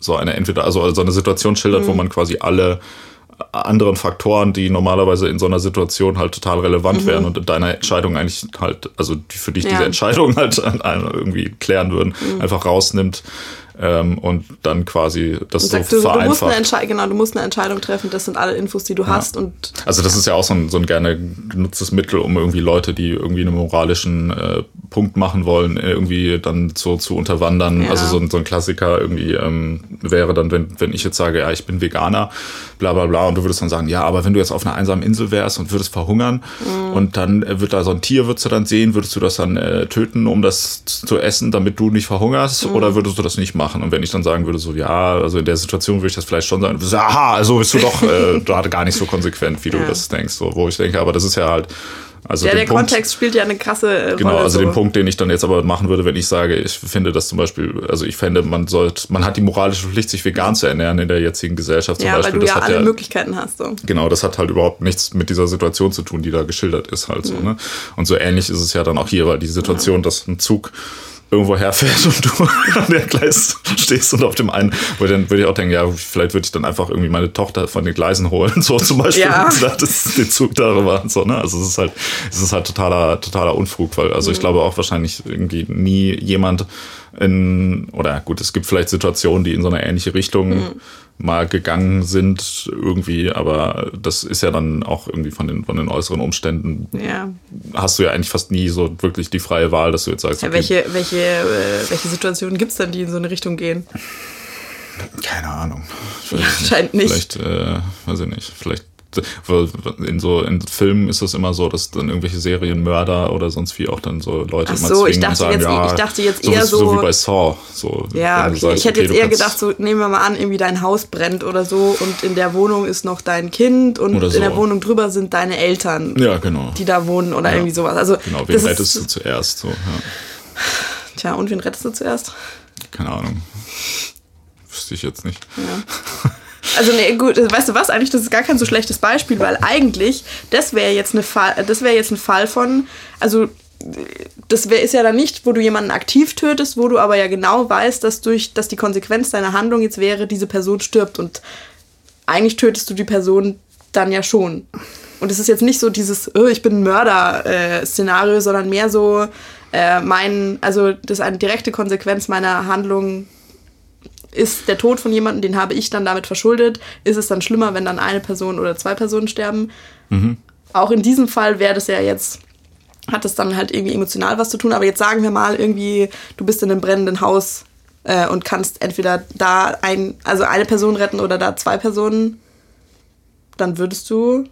so eine entweder, also so eine Situation schildert, mhm. wo man quasi alle anderen Faktoren, die normalerweise in so einer Situation halt total relevant mhm. wären und deine Entscheidung eigentlich halt, also die für dich ja. diese Entscheidung halt irgendwie klären würden, mhm. einfach rausnimmt ähm, und dann quasi das so du, vereinfacht. Du musst eine Entscheidung, genau, du musst eine Entscheidung treffen, das sind alle Infos, die du ja. hast. Und, also das ist ja auch so ein, so ein gerne genutztes Mittel, um irgendwie Leute, die irgendwie einen moralischen äh, Punkt machen wollen, irgendwie dann so zu unterwandern. Ja. Also so ein, so ein Klassiker irgendwie ähm, wäre dann, wenn, wenn ich jetzt sage, ja, ich bin Veganer, bla bla bla, und du würdest dann sagen, ja, aber wenn du jetzt auf einer einsamen Insel wärst und würdest verhungern mhm. und dann wird da so ein Tier, würdest du dann sehen, würdest du das dann äh, töten, um das zu essen, damit du nicht verhungerst, mhm. oder würdest du das nicht machen? Machen. Und wenn ich dann sagen würde, so, ja, also in der Situation würde ich das vielleicht schon sagen, so, aha, also bist du doch äh, gerade gar nicht so konsequent, wie du das denkst. So, wo ich denke, aber das ist ja halt. Also ja, der Punkt, Kontext spielt ja eine krasse äh, Rolle. Genau, also so. den Punkt, den ich dann jetzt aber machen würde, wenn ich sage, ich finde das zum Beispiel, also ich fände, man sollte, man hat die moralische Pflicht, sich vegan zu ernähren in der jetzigen Gesellschaft zum ja, Beispiel. Weil du das ja alle ja, Möglichkeiten hast. So. Genau, das hat halt überhaupt nichts mit dieser Situation zu tun, die da geschildert ist halt mhm. so. Ne? Und so ähnlich ist es ja dann auch hier, weil die Situation, ja. dass ein Zug irgendwo herfährt und du an der Gleis stehst und auf dem einen, wo dann würde ich auch denken, ja, vielleicht würde ich dann einfach irgendwie meine Tochter von den Gleisen holen, so zum Beispiel, ja. das den Zug darüber und so, ne? Also es ist halt, es ist halt totaler, totaler Unfug, weil, also mhm. ich glaube auch wahrscheinlich irgendwie nie jemand in, oder gut, es gibt vielleicht Situationen, die in so eine ähnliche Richtung mhm mal gegangen sind irgendwie, aber das ist ja dann auch irgendwie von den, von den äußeren Umständen. Ja. Hast du ja eigentlich fast nie so wirklich die freie Wahl, dass du jetzt sagst. Ja, okay, welche, welche, äh, welche Situationen gibt es dann, die in so eine Richtung gehen? Keine Ahnung. Ja, scheint nicht. Vielleicht, äh, weiß ich nicht, vielleicht in so in Filmen ist es immer so, dass dann irgendwelche Serienmörder oder sonst wie auch dann so Leute Ach so, ich dachte, sagen, jetzt, ja, ich dachte jetzt eher so, so wie bei Saw. So, ja, okay. Sagst, ich hätte okay, jetzt eher gedacht, so nehmen wir mal an, irgendwie dein Haus brennt oder so und in der Wohnung ist noch dein Kind und so. in der Wohnung drüber sind deine Eltern, ja, genau. die da wohnen oder ja. irgendwie sowas. Also, genau, wen rettest du zuerst? So, ja. Tja, und wen rettest du zuerst? Keine Ahnung. Wüsste ich jetzt nicht. Ja. Also nee, gut, weißt du was? Eigentlich das ist gar kein so schlechtes Beispiel, weil eigentlich das wäre jetzt wäre jetzt ein Fall von, also das wär, ist ja dann nicht, wo du jemanden aktiv tötest, wo du aber ja genau weißt, dass durch, dass die Konsequenz deiner Handlung jetzt wäre, diese Person stirbt und eigentlich tötest du die Person dann ja schon. Und es ist jetzt nicht so dieses, oh, ich bin ein Mörder-Szenario, äh, sondern mehr so, äh, mein, also das ist eine direkte Konsequenz meiner Handlung ist der Tod von jemandem, den habe ich dann damit verschuldet, ist es dann schlimmer, wenn dann eine Person oder zwei Personen sterben. Mhm. Auch in diesem Fall wäre das ja jetzt, hat es dann halt irgendwie emotional was zu tun. Aber jetzt sagen wir mal irgendwie, du bist in einem brennenden Haus äh, und kannst entweder da ein, also eine Person retten oder da zwei Personen, dann würdest du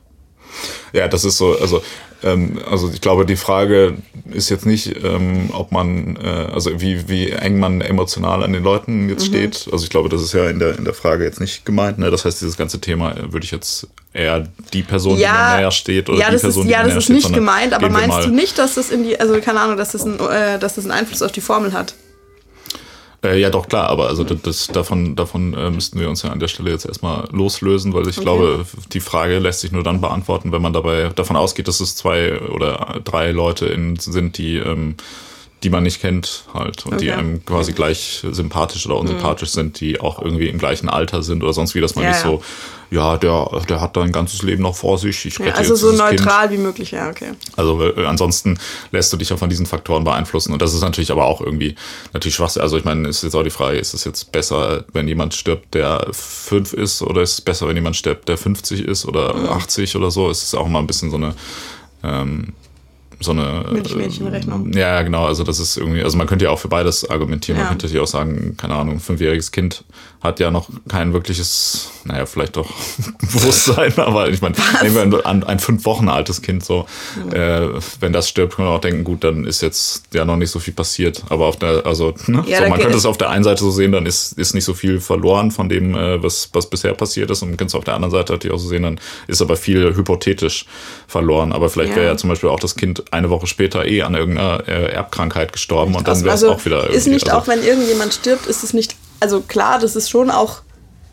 Ja, das ist so, also ähm, also ich glaube, die Frage ist jetzt nicht, ähm, ob man, äh, also wie, wie eng man emotional an den Leuten jetzt mhm. steht. Also ich glaube, das ist ja in der, in der Frage jetzt nicht gemeint. Ne? Das heißt, dieses ganze Thema äh, würde ich jetzt eher die Person, ja, die mir näher steht oder ja, die Person, ist, die Ja, das ist steht, nicht gemeint, aber meinst du nicht, dass das in die, also keine Ahnung, dass das, ein, äh, dass das einen Einfluss auf die Formel hat? Äh, ja, doch, klar, aber also das, das davon, davon äh, müssten wir uns ja an der Stelle jetzt erstmal loslösen, weil ich okay. glaube, die Frage lässt sich nur dann beantworten, wenn man dabei davon ausgeht, dass es zwei oder drei Leute in, sind, die ähm, die man nicht kennt halt und okay. die einem quasi gleich sympathisch oder unsympathisch mhm. sind, die auch irgendwie im gleichen Alter sind oder sonst wie, dass man ja, nicht so, ja, der, der hat ein ganzes Leben noch vor sich. Ich ja, also so neutral kind. wie möglich, ja, okay. Also äh, ansonsten lässt du dich ja von diesen Faktoren beeinflussen und das ist natürlich aber auch irgendwie natürlich Schwachsinn. Also ich meine, ist jetzt auch die Frage, ist es jetzt besser, wenn jemand stirbt, der fünf ist oder ist es besser, wenn jemand stirbt, der 50 ist oder mhm. 80 oder so? Es ist auch mal ein bisschen so eine ähm, so eine. Milchmädchenrechnung. Äh, ja, genau. Also das ist irgendwie, also man könnte ja auch für beides argumentieren. Ja. Man könnte ja auch sagen, keine Ahnung, ein fünfjähriges Kind hat ja noch kein wirkliches, naja, vielleicht doch Bewusstsein, aber ich meine, ein, ein fünf Wochen altes Kind so, mhm. äh, wenn das stirbt, kann man auch denken, gut, dann ist jetzt ja noch nicht so viel passiert. Aber auf der, also, ne? ja, so, man könnte es auf der einen Seite so sehen, dann ist, ist nicht so viel verloren von dem, äh, was, was bisher passiert ist. Und man könnte es auf der anderen Seite natürlich auch so sehen, dann ist aber viel hypothetisch verloren. Aber vielleicht ja. wäre ja zum Beispiel auch das Kind eine Woche später eh an irgendeiner äh, Erbkrankheit gestorben und dann wäre es also auch wieder. Ist nicht also, auch, wenn irgendjemand stirbt, ist es nicht also klar, das ist schon auch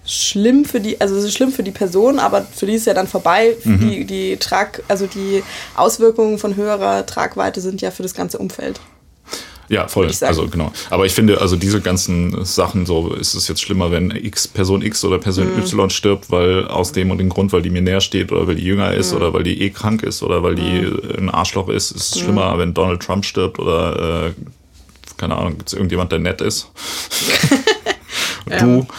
schlimm für die, also es ist schlimm für die Person, aber für die ist ja dann vorbei. Mhm. Die, die Trag, also die Auswirkungen von höherer Tragweite sind ja für das ganze Umfeld. Ja, voll. Also genau. Aber ich finde, also diese ganzen Sachen, so ist es jetzt schlimmer, wenn X Person X oder Person mhm. Y stirbt, weil aus dem und dem Grund, weil die mir näher steht oder weil die jünger ist mhm. oder weil die eh krank ist oder weil die mhm. ein Arschloch ist. Ist es mhm. schlimmer, wenn Donald Trump stirbt oder äh, keine Ahnung, gibt es irgendjemand, der nett ist? du.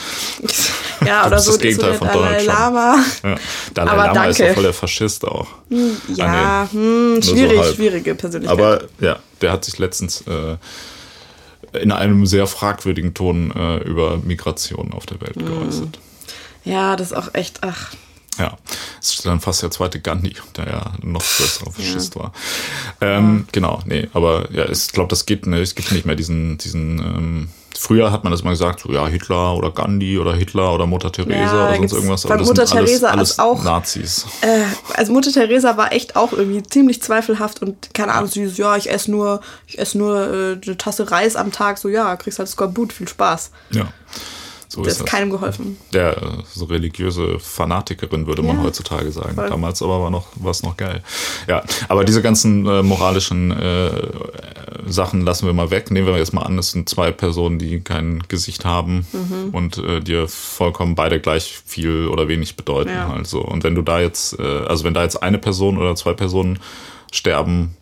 Ja, oder so das Gegenteil von Donald Lama. Ja. Dalai Aber Lama danke. ist ja voll der Faschist auch. Hm, ja, ah, hm, schwierig, so schwierige Persönlichkeit. Aber ja, der hat sich letztens äh, in einem sehr fragwürdigen Ton äh, über Migration auf der Welt hm. geäußert. Ja, das ist auch echt, ach. Ja, es ist dann fast der zweite Gandhi, der ja noch größerer Faschist ja. war. Ähm, ja. Genau, nee, aber ja, ich glaube, das geht nicht, es gibt nicht mehr diesen, diesen ähm, Früher hat man das mal gesagt, so ja, Hitler oder Gandhi oder Hitler oder Mutter Teresa ja, oder sonst irgendwas. Aber das Mutter sind Teresa alles, alles auch Nazis. Äh, also Mutter Teresa war echt auch irgendwie ziemlich zweifelhaft und keine Ahnung, süß, ja, ich esse nur, ich esse nur äh, eine Tasse Reis am Tag, so ja, kriegst halt Skorbut, viel Spaß. Ja. So das ist, ist keinem geholfen. Der so religiöse Fanatikerin, würde man ja, heutzutage sagen. Voll. Damals aber war, noch, war es noch geil. Ja, aber diese ganzen äh, moralischen äh, Sachen lassen wir mal weg. Nehmen wir jetzt mal an, es sind zwei Personen, die kein Gesicht haben mhm. und äh, dir vollkommen beide gleich viel oder wenig bedeuten. Ja. Also, und wenn du da jetzt, äh, also wenn da jetzt eine Person oder zwei Personen sterben,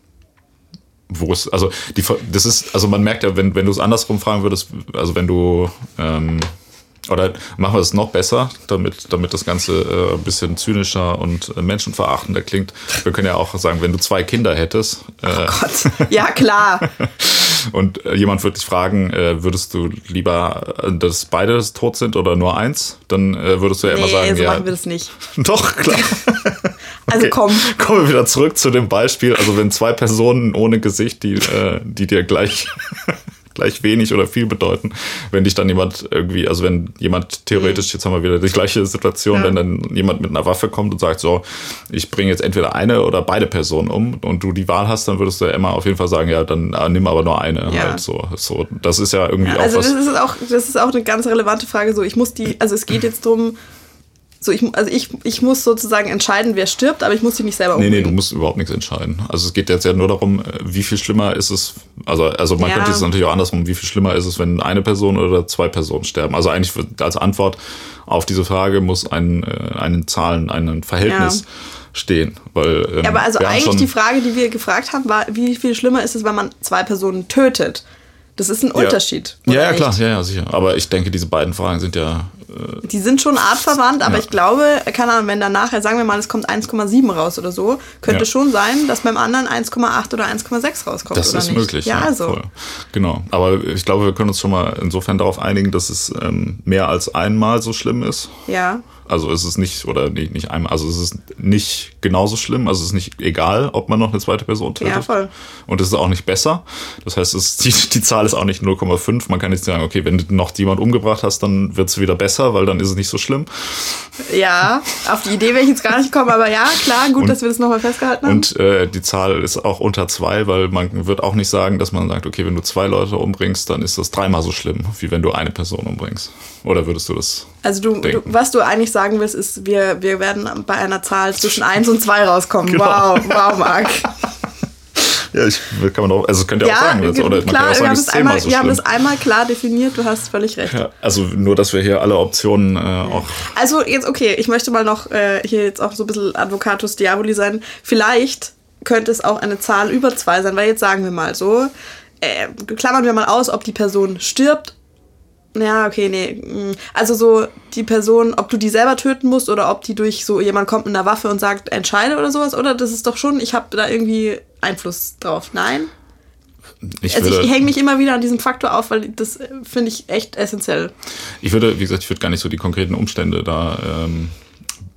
wo es, also die, das ist, also man merkt ja, wenn, wenn du es andersrum fragen würdest, also wenn du ähm, oder machen wir es noch besser, damit, damit das Ganze äh, ein bisschen zynischer und äh, menschenverachtender klingt. Wir können ja auch sagen, wenn du zwei Kinder hättest. Äh, oh Gott, ja klar. und äh, jemand würde dich fragen, äh, würdest du lieber, äh, dass beide tot sind oder nur eins? Dann äh, würdest du ja nee, immer sagen, so ja. machen wir das nicht. Doch, klar. also okay. komm. Kommen wir wieder zurück zu dem Beispiel. Also wenn zwei Personen ohne Gesicht, die, äh, die dir gleich gleich wenig oder viel bedeuten. Wenn dich dann jemand irgendwie, also wenn jemand theoretisch, jetzt haben wir wieder die gleiche Situation, ja. wenn dann jemand mit einer Waffe kommt und sagt so, ich bringe jetzt entweder eine oder beide Personen um und du die Wahl hast, dann würdest du ja immer auf jeden Fall sagen, ja, dann äh, nimm aber nur eine ja. halt so. so. Das ist ja irgendwie ja, also auch. Also das ist auch, das ist auch eine ganz relevante Frage. So, ich muss die, also es geht jetzt darum, so, ich, also ich, ich muss sozusagen entscheiden, wer stirbt, aber ich muss sie nicht selber umbringen. Nee, nee, du musst überhaupt nichts entscheiden. Also es geht jetzt ja nur darum, äh, wie viel schlimmer ist es, also, also man ja. könnte es natürlich auch andersrum, wie viel schlimmer ist es, wenn eine Person oder zwei Personen sterben. Also eigentlich als Antwort auf diese Frage muss ein, äh, einen Zahlen, ein Verhältnis ja. stehen. Weil, ähm, ja, aber also eigentlich die Frage, die wir gefragt haben, war, wie viel schlimmer ist es, wenn man zwei Personen tötet? Das ist ein Unterschied. Ja, ja, klar, ja, ja, sicher. Aber ich denke, diese beiden Fragen sind ja. Äh, die sind schon artverwandt, aber ja. ich glaube, keine Ahnung, wenn dann nachher, sagen wir mal, es kommt 1,7 raus oder so, könnte ja. schon sein, dass beim anderen 1,8 oder 1,6 rauskommt. Das ist nicht? möglich. Ja, ja also. Voll. Genau. Aber ich glaube, wir können uns schon mal insofern darauf einigen, dass es ähm, mehr als einmal so schlimm ist. Ja. Also es ist nicht, oder nicht, nicht einmal, also es ist nicht genauso schlimm, also es ist nicht egal, ob man noch eine zweite Person tötet. Ja, voll. Und es ist auch nicht besser. Das heißt, es, die, die Zahl ist auch nicht 0,5. Man kann nicht sagen, okay, wenn du noch jemand umgebracht hast, dann wird es wieder besser, weil dann ist es nicht so schlimm. Ja, auf die Idee wäre ich jetzt gar nicht gekommen, aber ja, klar, gut, Und- dass wir das nochmal festgehalten haben. Und äh, die Zahl ist auch unter zwei, weil man wird auch nicht sagen, dass man sagt, okay, wenn du zwei Leute umbringst, dann ist das dreimal so schlimm, wie wenn du eine Person umbringst. Oder würdest du das? Also du, du, was du eigentlich sagen willst, ist, wir, wir werden bei einer Zahl zwischen 1 und 2 rauskommen. Genau. Wow, wow, Marc. Ja, ich kann man auch, also es könnte ja, auch sagen, ge- oder man klar, kann ja auch wir, sagen, haben es das einmal, so wir haben das einmal klar definiert, du hast völlig recht. Ja, also nur, dass wir hier alle Optionen äh, auch. Also jetzt, okay, ich möchte mal noch äh, hier jetzt auch so ein bisschen Advocatus Diaboli sein. Vielleicht könnte es auch eine Zahl über 2 sein, weil jetzt sagen wir mal so, äh, klammern wir mal aus, ob die Person stirbt. Ja, okay, nee. mm. Also so die Person, ob du die selber töten musst oder ob die durch so jemand kommt mit einer Waffe und sagt, entscheide oder sowas, oder? Das ist doch schon, ich habe da irgendwie Einfluss drauf. Nein? Ich Also würde, ich hänge mich immer wieder an diesem Faktor auf, weil das äh, finde ich echt essentiell. ich würde, wie gesagt, ich würde gar nicht so die konkreten Umstände da ähm,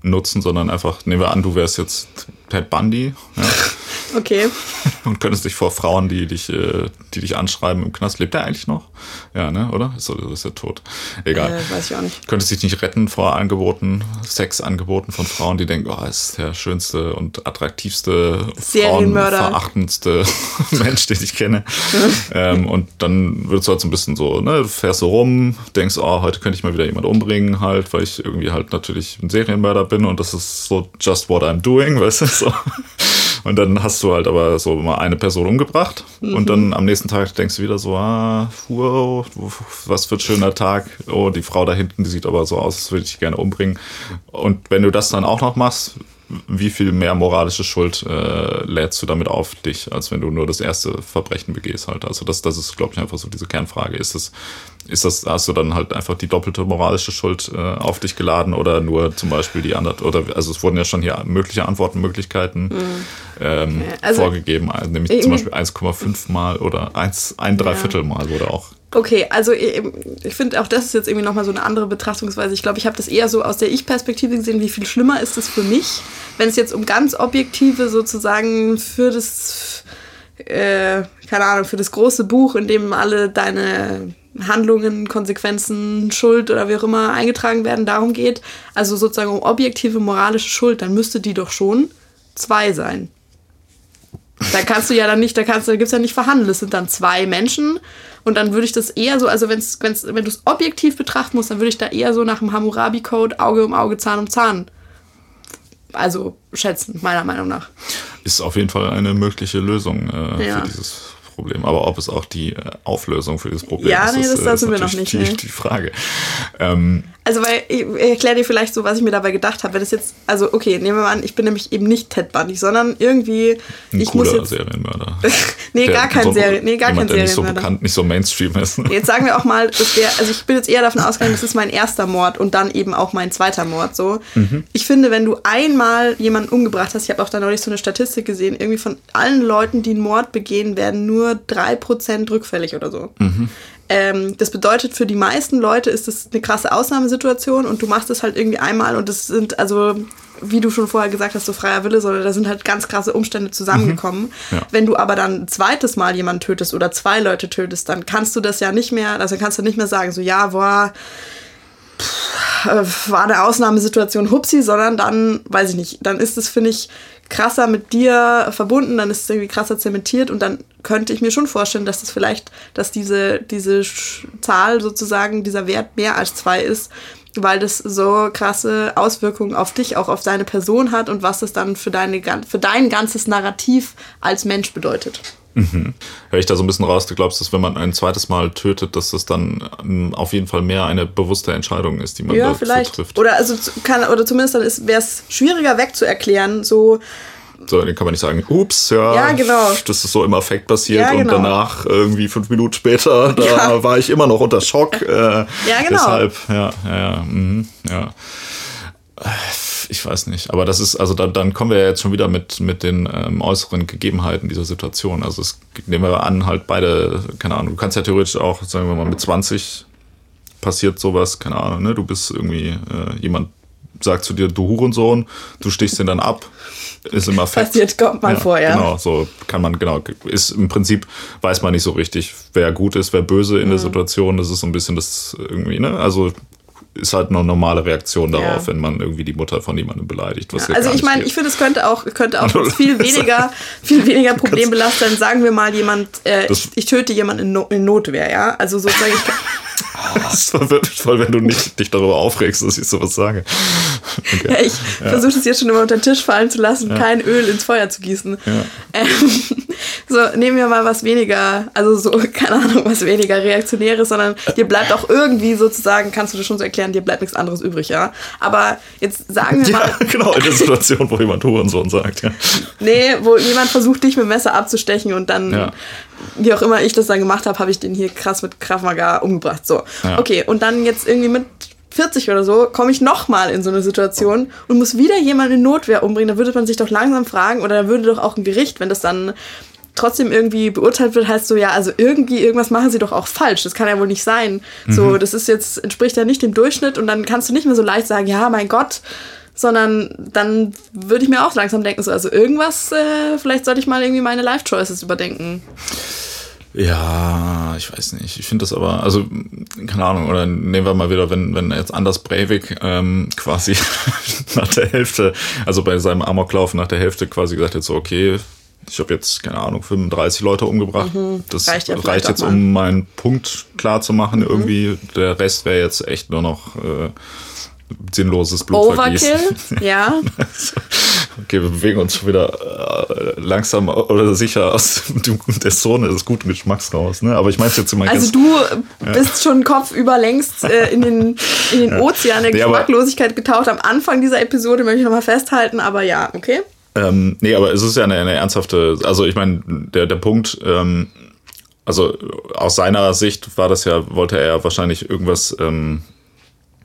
nutzen, sondern einfach, nehmen wir an, du wärst jetzt Ted Bundy ja, Okay. und könntest dich vor Frauen, die dich, äh, die dich anschreiben im Knast, lebt er eigentlich noch? Ja, ne, oder? Ist, er- ist er tot? Egal. Äh, weiß ich auch nicht. Könntest dich nicht retten vor Angeboten, Sexangeboten von Frauen, die denken, oh, ist der schönste und attraktivste, frauenverachtendste Mensch, den ich kenne. ähm, und dann würdest du halt so ein bisschen so, ne, fährst so rum, denkst, oh, heute könnte ich mal wieder jemand umbringen, halt, weil ich irgendwie halt natürlich ein Serienmörder bin und das ist so just what I'm doing, weißt du, so. Und dann hast du halt aber so mal eine Person umgebracht und dann am nächsten Tag denkst du wieder so, ah, wow, was für ein schöner Tag. Oh, die Frau da hinten, die sieht aber so aus, als würde ich gerne umbringen. Und wenn du das dann auch noch machst, wie viel mehr moralische Schuld äh, lädst du damit auf dich, als wenn du nur das erste Verbrechen begehst halt. Also das, das ist, glaube ich, einfach so diese Kernfrage. Ist das, ist das, hast du dann halt einfach die doppelte moralische Schuld äh, auf dich geladen oder nur zum Beispiel die andere, oder also es wurden ja schon hier mögliche Antwortmöglichkeiten ähm, Also- vorgegeben, also nämlich zum Beispiel 1,5 mal oder 1, ein Dreiviertel mal wurde auch. Okay, also ich, finde auch das ist jetzt irgendwie nochmal so eine andere Betrachtungsweise. Ich glaube, ich habe das eher so aus der Ich-Perspektive gesehen, wie viel schlimmer ist es für mich, wenn es jetzt um ganz objektive sozusagen für das, äh, keine Ahnung, für das große Buch, in dem alle deine Handlungen, Konsequenzen, Schuld oder wie auch immer eingetragen werden, darum geht. Also sozusagen um objektive moralische Schuld, dann müsste die doch schon zwei sein. Da kannst du ja dann nicht, da kannst du, da gibt's ja nicht verhandeln. Es sind dann zwei Menschen und dann würde ich das eher so, also wenn's, wenn's, wenn du es objektiv betrachten musst, dann würde ich da eher so nach dem Hammurabi-Code Auge um Auge, Zahn um Zahn. Also schätzen, meiner Meinung nach. Ist auf jeden Fall eine mögliche Lösung äh, Ja. für dieses Problem. Aber ob es auch die äh, Auflösung für dieses Problem Ja, ist, nee, das- äh, ist sind wir noch nicht, die, nee. die Frage. Ähm, Also, weil ich, erkläre dir vielleicht so, was ich mir dabei gedacht habe. Wenn es jetzt, also okay, nehmen wir mal an, ich bin nämlich eben nicht Ted Bundy, sondern irgendwie, ein ich cooler muss jetzt. Serienmörder. Nee, gar kein so, Serie- nee, gar jemand, kein der nicht so Serienmörder. bekannt, nicht so Mainstream ist. Jetzt sagen wir auch mal, das wär, also ich bin jetzt eher davon ausgegangen, das ist mein erster Mord und dann eben auch mein zweiter Mord. So, ich finde, wenn du einmal jemanden umgebracht hast, ich habe auch da neulich so eine Statistik gesehen, irgendwie von allen Leuten, die einen Mord begehen, werden nur 3% rückfällig oder so. Ähm, das bedeutet, für die meisten Leute ist das eine krasse Ausnahmesituation und du machst es halt irgendwie einmal und das sind also, wie du schon vorher gesagt hast, so freier Wille, sondern da sind halt ganz krasse Umstände zusammengekommen. Ja. Wenn du aber dann ein zweites Mal jemanden tötest oder zwei Leute tötest, dann kannst du das ja nicht mehr, also kannst du nicht mehr sagen, so ja, boah, äh, war eine Ausnahmesituation, hupsi, sondern dann, weiß ich nicht, dann ist es, finde ich, krasser mit dir verbunden, dann ist es irgendwie krasser zementiert und dann könnte ich mir schon vorstellen, dass das vielleicht, dass diese, diese Zahl sozusagen, dieser Wert mehr als zwei ist, weil das so krasse Auswirkungen auf dich, auch auf deine Person hat und was das dann für, deine, für dein ganzes Narrativ als Mensch bedeutet. Höre ich da so ein bisschen raus, du glaubst, dass wenn man ein zweites Mal tötet, dass das dann ähm, auf jeden Fall mehr eine bewusste Entscheidung ist, die man Ja, vielleicht. trifft. Oder also kann, oder zumindest dann wäre es schwieriger wegzuerklären, so So, dann kann man nicht sagen, ups, ja, Ja, genau. das ist so im Affekt passiert Ja, und genau. danach irgendwie fünf Minuten später, da Ja. war ich immer noch unter Schock. Äh, Ja, genau. Deshalb, ja, ja, ja, mhm, ja. Ich weiß nicht, aber das ist, also dann, dann kommen wir ja jetzt schon wieder mit, mit den ähm, äußeren Gegebenheiten dieser Situation. Also es nehmen wir an, halt beide, keine Ahnung, du kannst ja theoretisch auch, sagen wir mal, mit 20 passiert sowas, keine Ahnung, ne? Du bist irgendwie äh, jemand sagt zu dir, du Hurensohn, du stichst ihn dann ab, ist im Affekt. Passiert, kommt mal vor, ja. Genau, so kann man, genau, ist im Prinzip, weiß man nicht so richtig, wer gut ist, wer böse in der Mhm. Situation, das ist so ein bisschen das irgendwie, ne, also ist halt eine normale Reaktion darauf, Ja. wenn man irgendwie die Mutter von jemandem beleidigt. Ja Also ich meine, ich finde, es könnte auch, könnte auch viel weniger, viel weniger problembelastend. Sagen wir mal jemand, äh, ich, ich töte jemanden in, no in Notwehr, ja. Also sozusagen, ich, Das verwirrt mich voll, wenn du nicht dich darüber aufregst, dass ich sowas sage. Okay. ja, ich versuche das jetzt schon immer unter den Tisch fallen zu lassen, kein Öl ins Feuer zu gießen. Ähm, so, nehmen wir mal was weniger, also so, keine Ahnung, was weniger Reaktionäres, sondern dir bleibt auch irgendwie sozusagen, kannst du das schon so erklären, dir bleibt nichts anderes übrig, ja. Aber jetzt sagen wir mal, Ja, genau, in der Situation, wo jemand Hurensohn sagt, ja. Nee, wo jemand versucht, dich mit dem Messer abzustechen und dann, Ja. Wie auch immer ich das dann gemacht habe, habe ich den hier krass mit Krav Maga umgebracht. So, Ja. okay, und dann jetzt irgendwie mit 40 oder so komme ich nochmal in so eine Situation und muss wieder jemanden in Notwehr umbringen. Da würde man sich doch langsam fragen, oder da würde doch auch ein Gericht, wenn das dann trotzdem irgendwie beurteilt wird, heißt so, ja, also irgendwie, irgendwas machen sie doch auch falsch. Das kann ja wohl nicht sein. Mhm. So, das ist jetzt, entspricht ja nicht dem Durchschnitt und dann kannst du nicht mehr so leicht sagen, ja, mein Gott, sondern dann würde ich mir auch langsam denken, so, also irgendwas, äh, vielleicht sollte ich mal irgendwie meine Life-Choices überdenken. Ja, ich weiß nicht. Ich finde das aber, also, keine Ahnung, oder nehmen wir mal wieder, wenn, wenn jetzt Anders Breivik ähm, quasi nach der Hälfte, also bei seinem Amoklauf nach der Hälfte quasi gesagt hat, so, okay, ich habe jetzt, keine Ahnung, 35 Leute umgebracht. Das Reicht reicht, ja vielleicht jetzt, um meinen Punkt klar zu machen. Irgendwie, der Rest wäre jetzt echt nur noch äh, sinnloses Blutvergießen. Overkill, ja. Okay, wir bewegen uns schon wieder äh, langsam oder sicher aus dem, der Zone des guten Geschmacks raus. Ne? Aber ich meine jetzt immer Also du bist schon kopfüber längst äh, in den, in den Ozean der Nee, Geschmacklosigkeit getaucht. Am Anfang dieser Episode möchte ich nochmal festhalten, aber ja, okay. Ähm, nee, aber es ist ja eine, eine ernsthafte, also ich meine, der, der Punkt, ähm, also aus seiner Sicht war das ja, wollte er wahrscheinlich irgendwas ähm,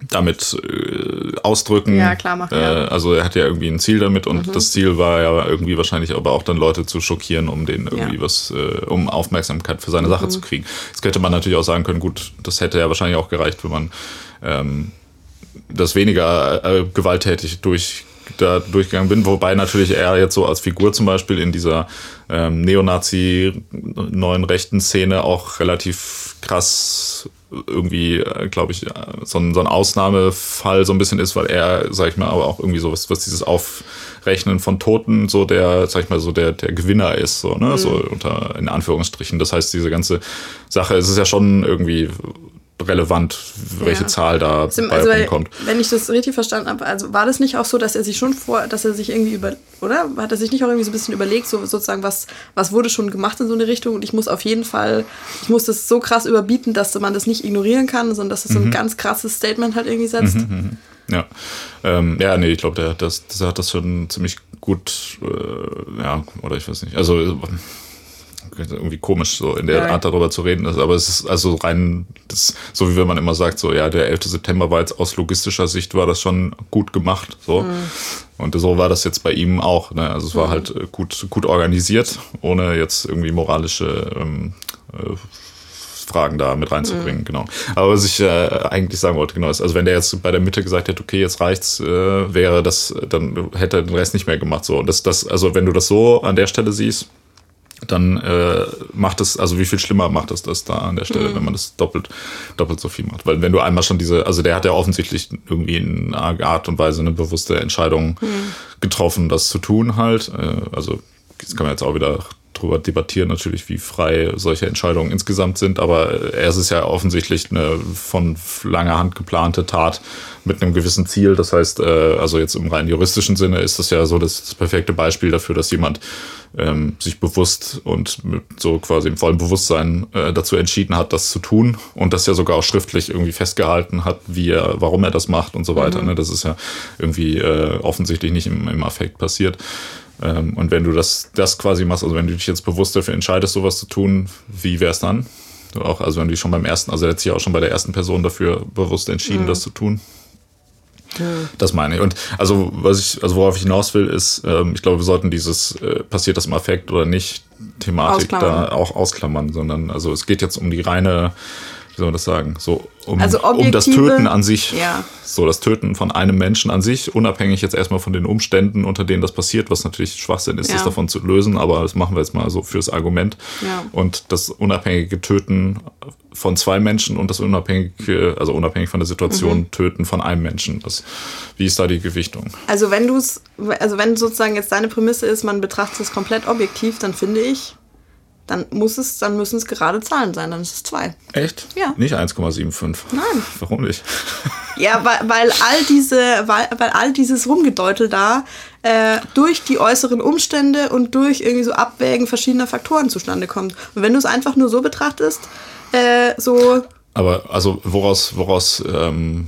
damit äh, ausdrücken. Ja, klar machen, Äh, also er hat ja irgendwie ein Ziel damit und das Ziel war ja irgendwie wahrscheinlich aber auch dann Leute zu schockieren, um denen irgendwie Ja. was, äh, um Aufmerksamkeit für seine Sache zu kriegen. Jetzt könnte man natürlich auch sagen können, gut, das hätte ja wahrscheinlich auch gereicht, wenn man ähm, das weniger äh, gewalttätig durch da durchgegangen bin, wobei natürlich er jetzt so als Figur zum Beispiel in dieser ähm, Neonazi neuen rechten Szene auch relativ krass irgendwie, äh, glaube ich, äh, so ein, so ein Ausnahmefall so ein bisschen ist, weil er, sag ich mal, aber auch irgendwie so was, was dieses Aufrechnen von Toten so der, sag ich mal, so der, der Gewinner ist, so, ne, so unter, in Anführungsstrichen. Das heißt, diese ganze Sache, es ist ja schon irgendwie relevant, welche Ja. Zahl da Also, rumkommt. wenn ich das richtig verstanden habe, also war das nicht auch so, dass er sich schon vor, dass er sich irgendwie über, oder? Hat er sich nicht auch irgendwie so ein bisschen überlegt, so sozusagen, was, was wurde schon gemacht in so eine Richtung und ich muss auf jeden Fall, ich muss das so krass überbieten, dass man das nicht ignorieren kann, sondern dass es Mhm. so ein ganz krasses Statement halt irgendwie setzt. Ja, ähm, ja, nee, ich glaube, der, das, das hat das schon ziemlich gut, äh, ja, oder ich weiß nicht, also irgendwie komisch, so in der Ja. Art darüber zu reden, ist, aber es ist also rein, das, so wie wenn man immer sagt, so, ja, der 11. September war jetzt aus logistischer Sicht war das schon gut gemacht, so. Und so war das jetzt bei ihm auch, ne? also es war halt äh, gut, gut organisiert, ohne jetzt irgendwie moralische, ähm, äh, Fragen da mit reinzubringen, genau. Aber was ich äh, eigentlich sagen wollte, genau, ist, also wenn der jetzt bei der Mitte gesagt hätte, okay, jetzt reicht's, äh, wäre das, dann hätte er den Rest nicht mehr gemacht. So. Und das, das, also wenn du das so an der Stelle siehst, dann äh, macht es, also wie viel schlimmer macht es das da an der Stelle, wenn man das doppelt, doppelt so viel macht. Weil wenn du einmal schon diese, also der hat ja offensichtlich irgendwie in einer Art und Weise eine bewusste Entscheidung getroffen, das zu tun halt. Äh, also das kann man jetzt auch wieder drüber debattieren, natürlich, wie frei solche Entscheidungen insgesamt sind, aber äh, es ist ja offensichtlich eine von langer Hand geplante Tat mit einem gewissen Ziel. Das heißt, äh, also jetzt im rein juristischen Sinne ist das ja so das, das perfekte Beispiel dafür, dass jemand ähm, sich bewusst und mit so quasi im vollen Bewusstsein äh, dazu entschieden hat, das zu tun und das ja sogar auch schriftlich irgendwie festgehalten hat, wie er, warum er das macht und so weiter. Ne? Das ist ja irgendwie äh, offensichtlich nicht im, im Affekt passiert. Ähm, und wenn du das, das quasi machst, also wenn du dich jetzt bewusst dafür entscheidest, sowas zu tun, wie wär's dann? Du Auch, also wenn du dich schon beim ersten, also er hat sich auch schon bei der ersten Person dafür bewusst entschieden, das zu tun. Das meine ich. Und also, was ich, also worauf ich hinaus will, ist, ähm, ich glaube, wir sollten dieses äh, passiert das im Affekt oder nicht Thematik Ausklammern. da auch ausklammern, sondern also es geht jetzt um die reine wie soll man das sagen? So, um, Also um das Töten an sich, Ja. so das Töten von einem Menschen an sich, unabhängig jetzt erstmal von den Umständen, unter denen das passiert, was natürlich Schwachsinn ist, Ja. das davon zu lösen, aber das machen wir jetzt mal so fürs Argument. Ja. Und das unabhängige Töten von zwei Menschen und das unabhängige, also unabhängig von der Situation, Mhm. Töten von einem Menschen. Das, wie ist da die Gewichtung? Also wenn du es, also wenn sozusagen jetzt deine Prämisse ist, man betrachtet es komplett objektiv, dann finde ich, dann muss es, dann müssen es gerade Zahlen sein, dann ist es zwei. Echt? Ja. Nicht 1,75. Nein. Warum nicht? Ja, weil, weil all diese, weil, weil all dieses Rumgedeutel da äh, durch die äußeren Umstände und durch irgendwie so Abwägen verschiedener Faktoren zustande kommt. Und wenn du es einfach nur so betrachtest, äh, so Aber also woraus, woraus ähm,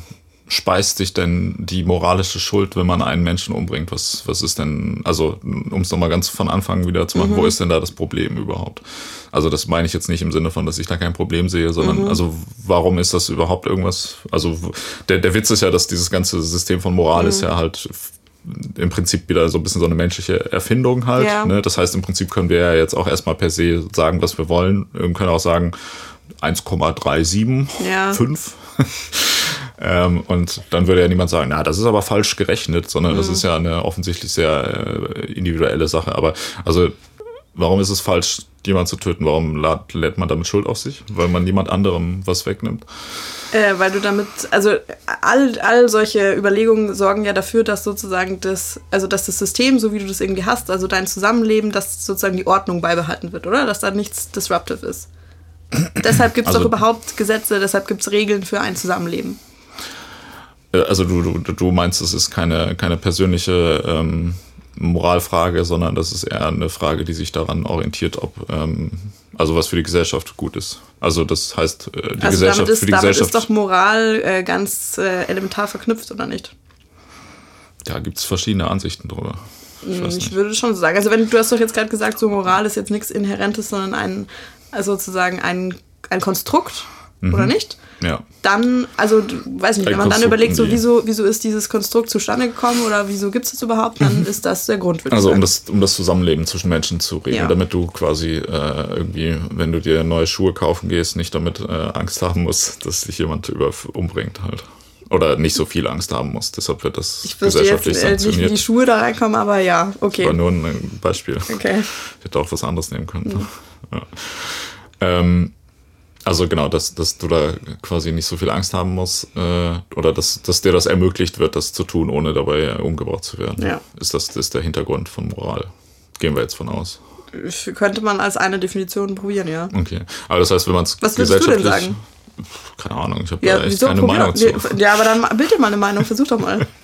speist sich denn die moralische Schuld, wenn man einen Menschen umbringt? Was, was ist denn, also um es nochmal ganz von Anfang wieder zu machen, wo ist denn da das Problem überhaupt? Also das meine ich jetzt nicht im Sinne von, dass ich da kein Problem sehe, sondern also warum ist das überhaupt irgendwas? Also der, der Witz ist ja, dass dieses ganze System von Moral ist ja halt im Prinzip wieder so ein bisschen so eine menschliche Erfindung halt. Ja. Ne? Das heißt, im Prinzip können wir ja jetzt auch erstmal per se sagen, was wir wollen. Wir können auch sagen 1,37, Ja. 5. ähm, und dann würde ja niemand sagen, na, das ist aber falsch gerechnet, sondern das ist ja eine offensichtlich sehr äh, individuelle Sache. Aber also, warum ist es falsch, jemanden zu töten? Warum lad, lädt man damit Schuld auf sich? Weil man niemand anderem was wegnimmt? Äh, weil du damit, also all, all solche Überlegungen sorgen ja dafür, dass sozusagen das, also dass das System, so wie du das irgendwie hast, also dein Zusammenleben, dass sozusagen die Ordnung beibehalten wird, oder? Dass da nichts disruptive ist. Deshalb gibt es Also- doch überhaupt Gesetze, deshalb gibt es Regeln für ein Zusammenleben. Äh, Also du, du, du meinst, es ist keine, keine persönliche ähm, Moralfrage, sondern das ist eher eine Frage, die sich daran orientiert, ob ähm, also was für die Gesellschaft gut ist. Also das heißt, äh, die Also Gesellschaft damit ist, für die damit Gesellschaft. ist doch Moral äh, ganz äh, elementar verknüpft, oder nicht? da gibt es verschiedene Ansichten drüber. Ich weiß Ich würde schon so sagen. Also wenn du hast doch jetzt gerade gesagt, so Moral ist jetzt nichts Inhärentes, sondern ein, also sozusagen ein, ein Konstrukt, oder nicht? Ja. Dann, also weiß nicht, wenn man dann überlegt, so wieso, wieso ist dieses Konstrukt zustande gekommen oder wieso gibt es das überhaupt, dann ist das der Grund, würde Also um das, um das Zusammenleben zwischen Menschen zu regeln, Ja. damit du quasi äh, irgendwie, wenn du dir neue Schuhe kaufen gehst, nicht damit äh, Angst haben musst, dass dich jemand über umbringt halt. Oder nicht so viel Angst haben musst. Deshalb wird das ich wüsste jetzt gesellschaftlich äh, nicht, wie sanktioniert. die Schuhe da reinkommen, aber ja, war okay. nur ein Beispiel. Okay. Ich hätte auch was anderes nehmen können. Ja. Ähm, also genau, dass, dass du da quasi nicht so viel Angst haben musst äh, oder dass, dass dir das ermöglicht wird, das zu tun, ohne dabei umgebracht zu werden. Ja. Ist das, ist der Hintergrund von Moral. Gehen wir jetzt von aus. Könnte man als eine Definition probieren, ja. Okay. Aber das heißt, wenn man es Was würdest du denn sagen? Keine Ahnung, ich habe Ja, da echt wieso? keine Probier Meinung doch. zu. Ja, aber dann bild dir mal eine Meinung, versuch doch mal.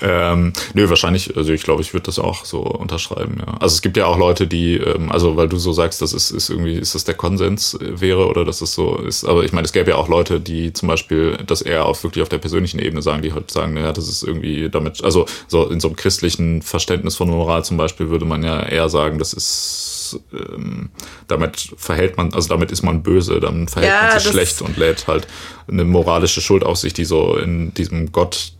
Ähm, nö, wahrscheinlich, also ich glaube, ich würde das auch so unterschreiben, ja. Also es gibt ja auch Leute, die, ähm, also weil du so sagst, das ist, ist irgendwie, ist das der Konsens äh, wäre oder dass es so ist, aber ich meine, es gäbe ja auch Leute, die zum Beispiel das eher auf wirklich auf der persönlichen Ebene sagen, die halt sagen, naja, das ist irgendwie damit, also so in so einem christlichen Verständnis von Moral zum Beispiel würde man ja eher sagen, das ist ähm, damit verhält man, also damit ist man böse, dann verhält Ja, man sich schlecht und lädt halt eine moralische Schuld auf sich, die so in diesem Gott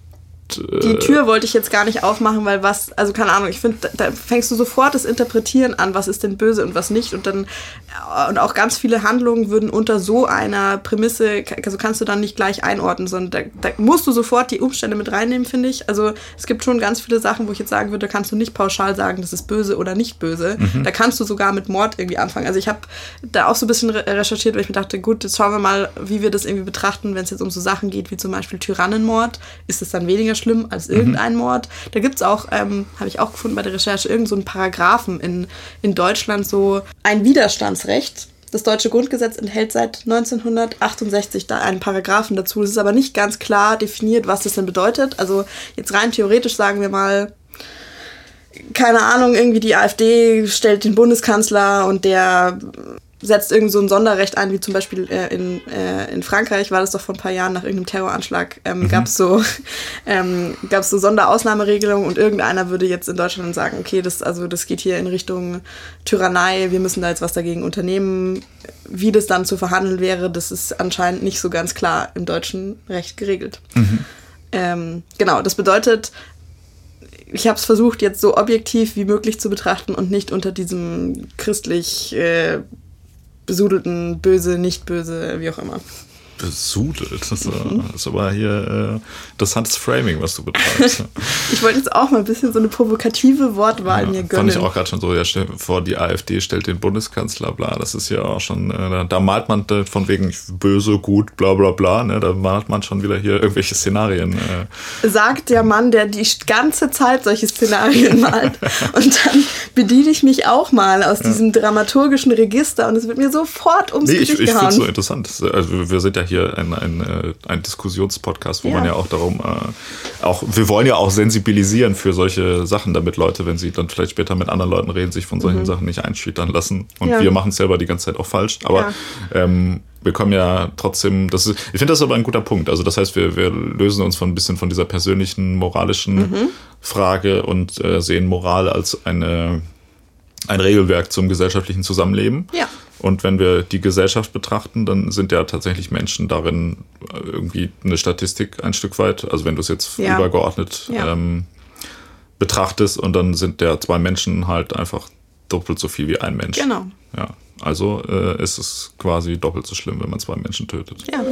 Die Tür wollte ich jetzt gar nicht aufmachen, weil was, also keine Ahnung, ich finde, da, fängst du sofort das Interpretieren an, was ist denn böse und was nicht. Und dann, äh, und auch ganz viele Handlungen würden unter so einer Prämisse, also kannst du dann nicht gleich einordnen, sondern da, da musst du sofort die Umstände mit reinnehmen, finde ich. Also es gibt schon ganz viele Sachen, wo ich jetzt sagen würde, da kannst du nicht pauschal sagen, das ist böse oder nicht böse. Da kannst du sogar mit Mord irgendwie anfangen. Also ich habe da auch so ein bisschen re recherchiert, weil ich mir dachte, gut, jetzt schauen wir mal, wie wir das irgendwie betrachten, wenn es jetzt um so Sachen geht, wie zum Beispiel Tyrannenmord. Ist es dann weniger schlimm als irgendein Mord? Da gibt es auch, ähm, habe ich auch gefunden bei der Recherche, irgend so einen Paragraphen in, in Deutschland, so ein Widerstandsrecht. Das deutsche Grundgesetz enthält seit 1968 da einen Paragraphen dazu. Es ist aber nicht ganz klar definiert, was das denn bedeutet. Also jetzt rein theoretisch sagen wir mal, keine Ahnung, irgendwie die AfD stellt den Bundeskanzler und der setzt irgend so ein Sonderrecht ein, wie zum Beispiel äh, in, äh, in Frankreich war das doch vor ein paar Jahren nach irgendeinem Terroranschlag, ähm, Mhm. gab es so, ähm, gab's so Sonderausnahmeregelungen und irgendeiner würde jetzt in Deutschland sagen, okay, das, also das geht hier in Richtung Tyrannei, wir müssen da jetzt was dagegen unternehmen. Wie das dann zu verhandeln wäre, das ist anscheinend nicht so ganz klar im deutschen Recht geregelt. Ähm, genau, das bedeutet, ich habe es versucht, jetzt so objektiv wie möglich zu betrachten und nicht unter diesem christlich äh, besudelten Böse, nicht böse, wie auch immer. Besudelt. Das äh, ist aber hier äh, interessantes Framing, was du betreibst. ich wollte jetzt auch mal ein bisschen so eine provokative Wortwahl ja, mir gönnen. Fand ich auch gerade schon so, ja, stell vor, die AfD stellt den Bundeskanzler, bla, das ist ja auch schon, äh, da malt man von wegen böse, gut, bla bla bla, ne, da malt man schon wieder hier irgendwelche Szenarien. Äh. Sagt der Mann, der die ganze Zeit solche Szenarien malt. und dann bediene ich mich auch mal aus ja. diesem dramaturgischen Register und es wird mir sofort ums nee, Gesicht ich, ich gehauen. Ich finde es so interessant. Also wir sind ja hier ein, ein, äh, ein Diskussionspodcast, wo ja. man ja auch darum, äh, auch, wir wollen ja auch sensibilisieren für solche Sachen, damit Leute, wenn sie dann vielleicht später mit anderen Leuten reden, sich von solchen mhm. Sachen nicht einschüchtern lassen. Und ja. wir machen es selber die ganze Zeit auch falsch. Aber ähm, wir kommen ja trotzdem, das ist, ich finde das aber ein guter Punkt. Also das heißt, wir, wir lösen uns von ein bisschen von dieser persönlichen, moralischen mhm. Frage und äh, sehen Moral als eine, ein Regelwerk zum gesellschaftlichen Zusammenleben. Ja. Und wenn wir die Gesellschaft betrachten, dann sind ja tatsächlich Menschen darin irgendwie eine Statistik ein Stück weit. Also wenn du es jetzt ja. übergeordnet ja. Ähm, betrachtest und dann sind ja zwei Menschen halt einfach doppelt so viel wie ein Mensch. Genau. Ja. Also äh, ist es quasi doppelt so schlimm, wenn man zwei Menschen tötet. Ja.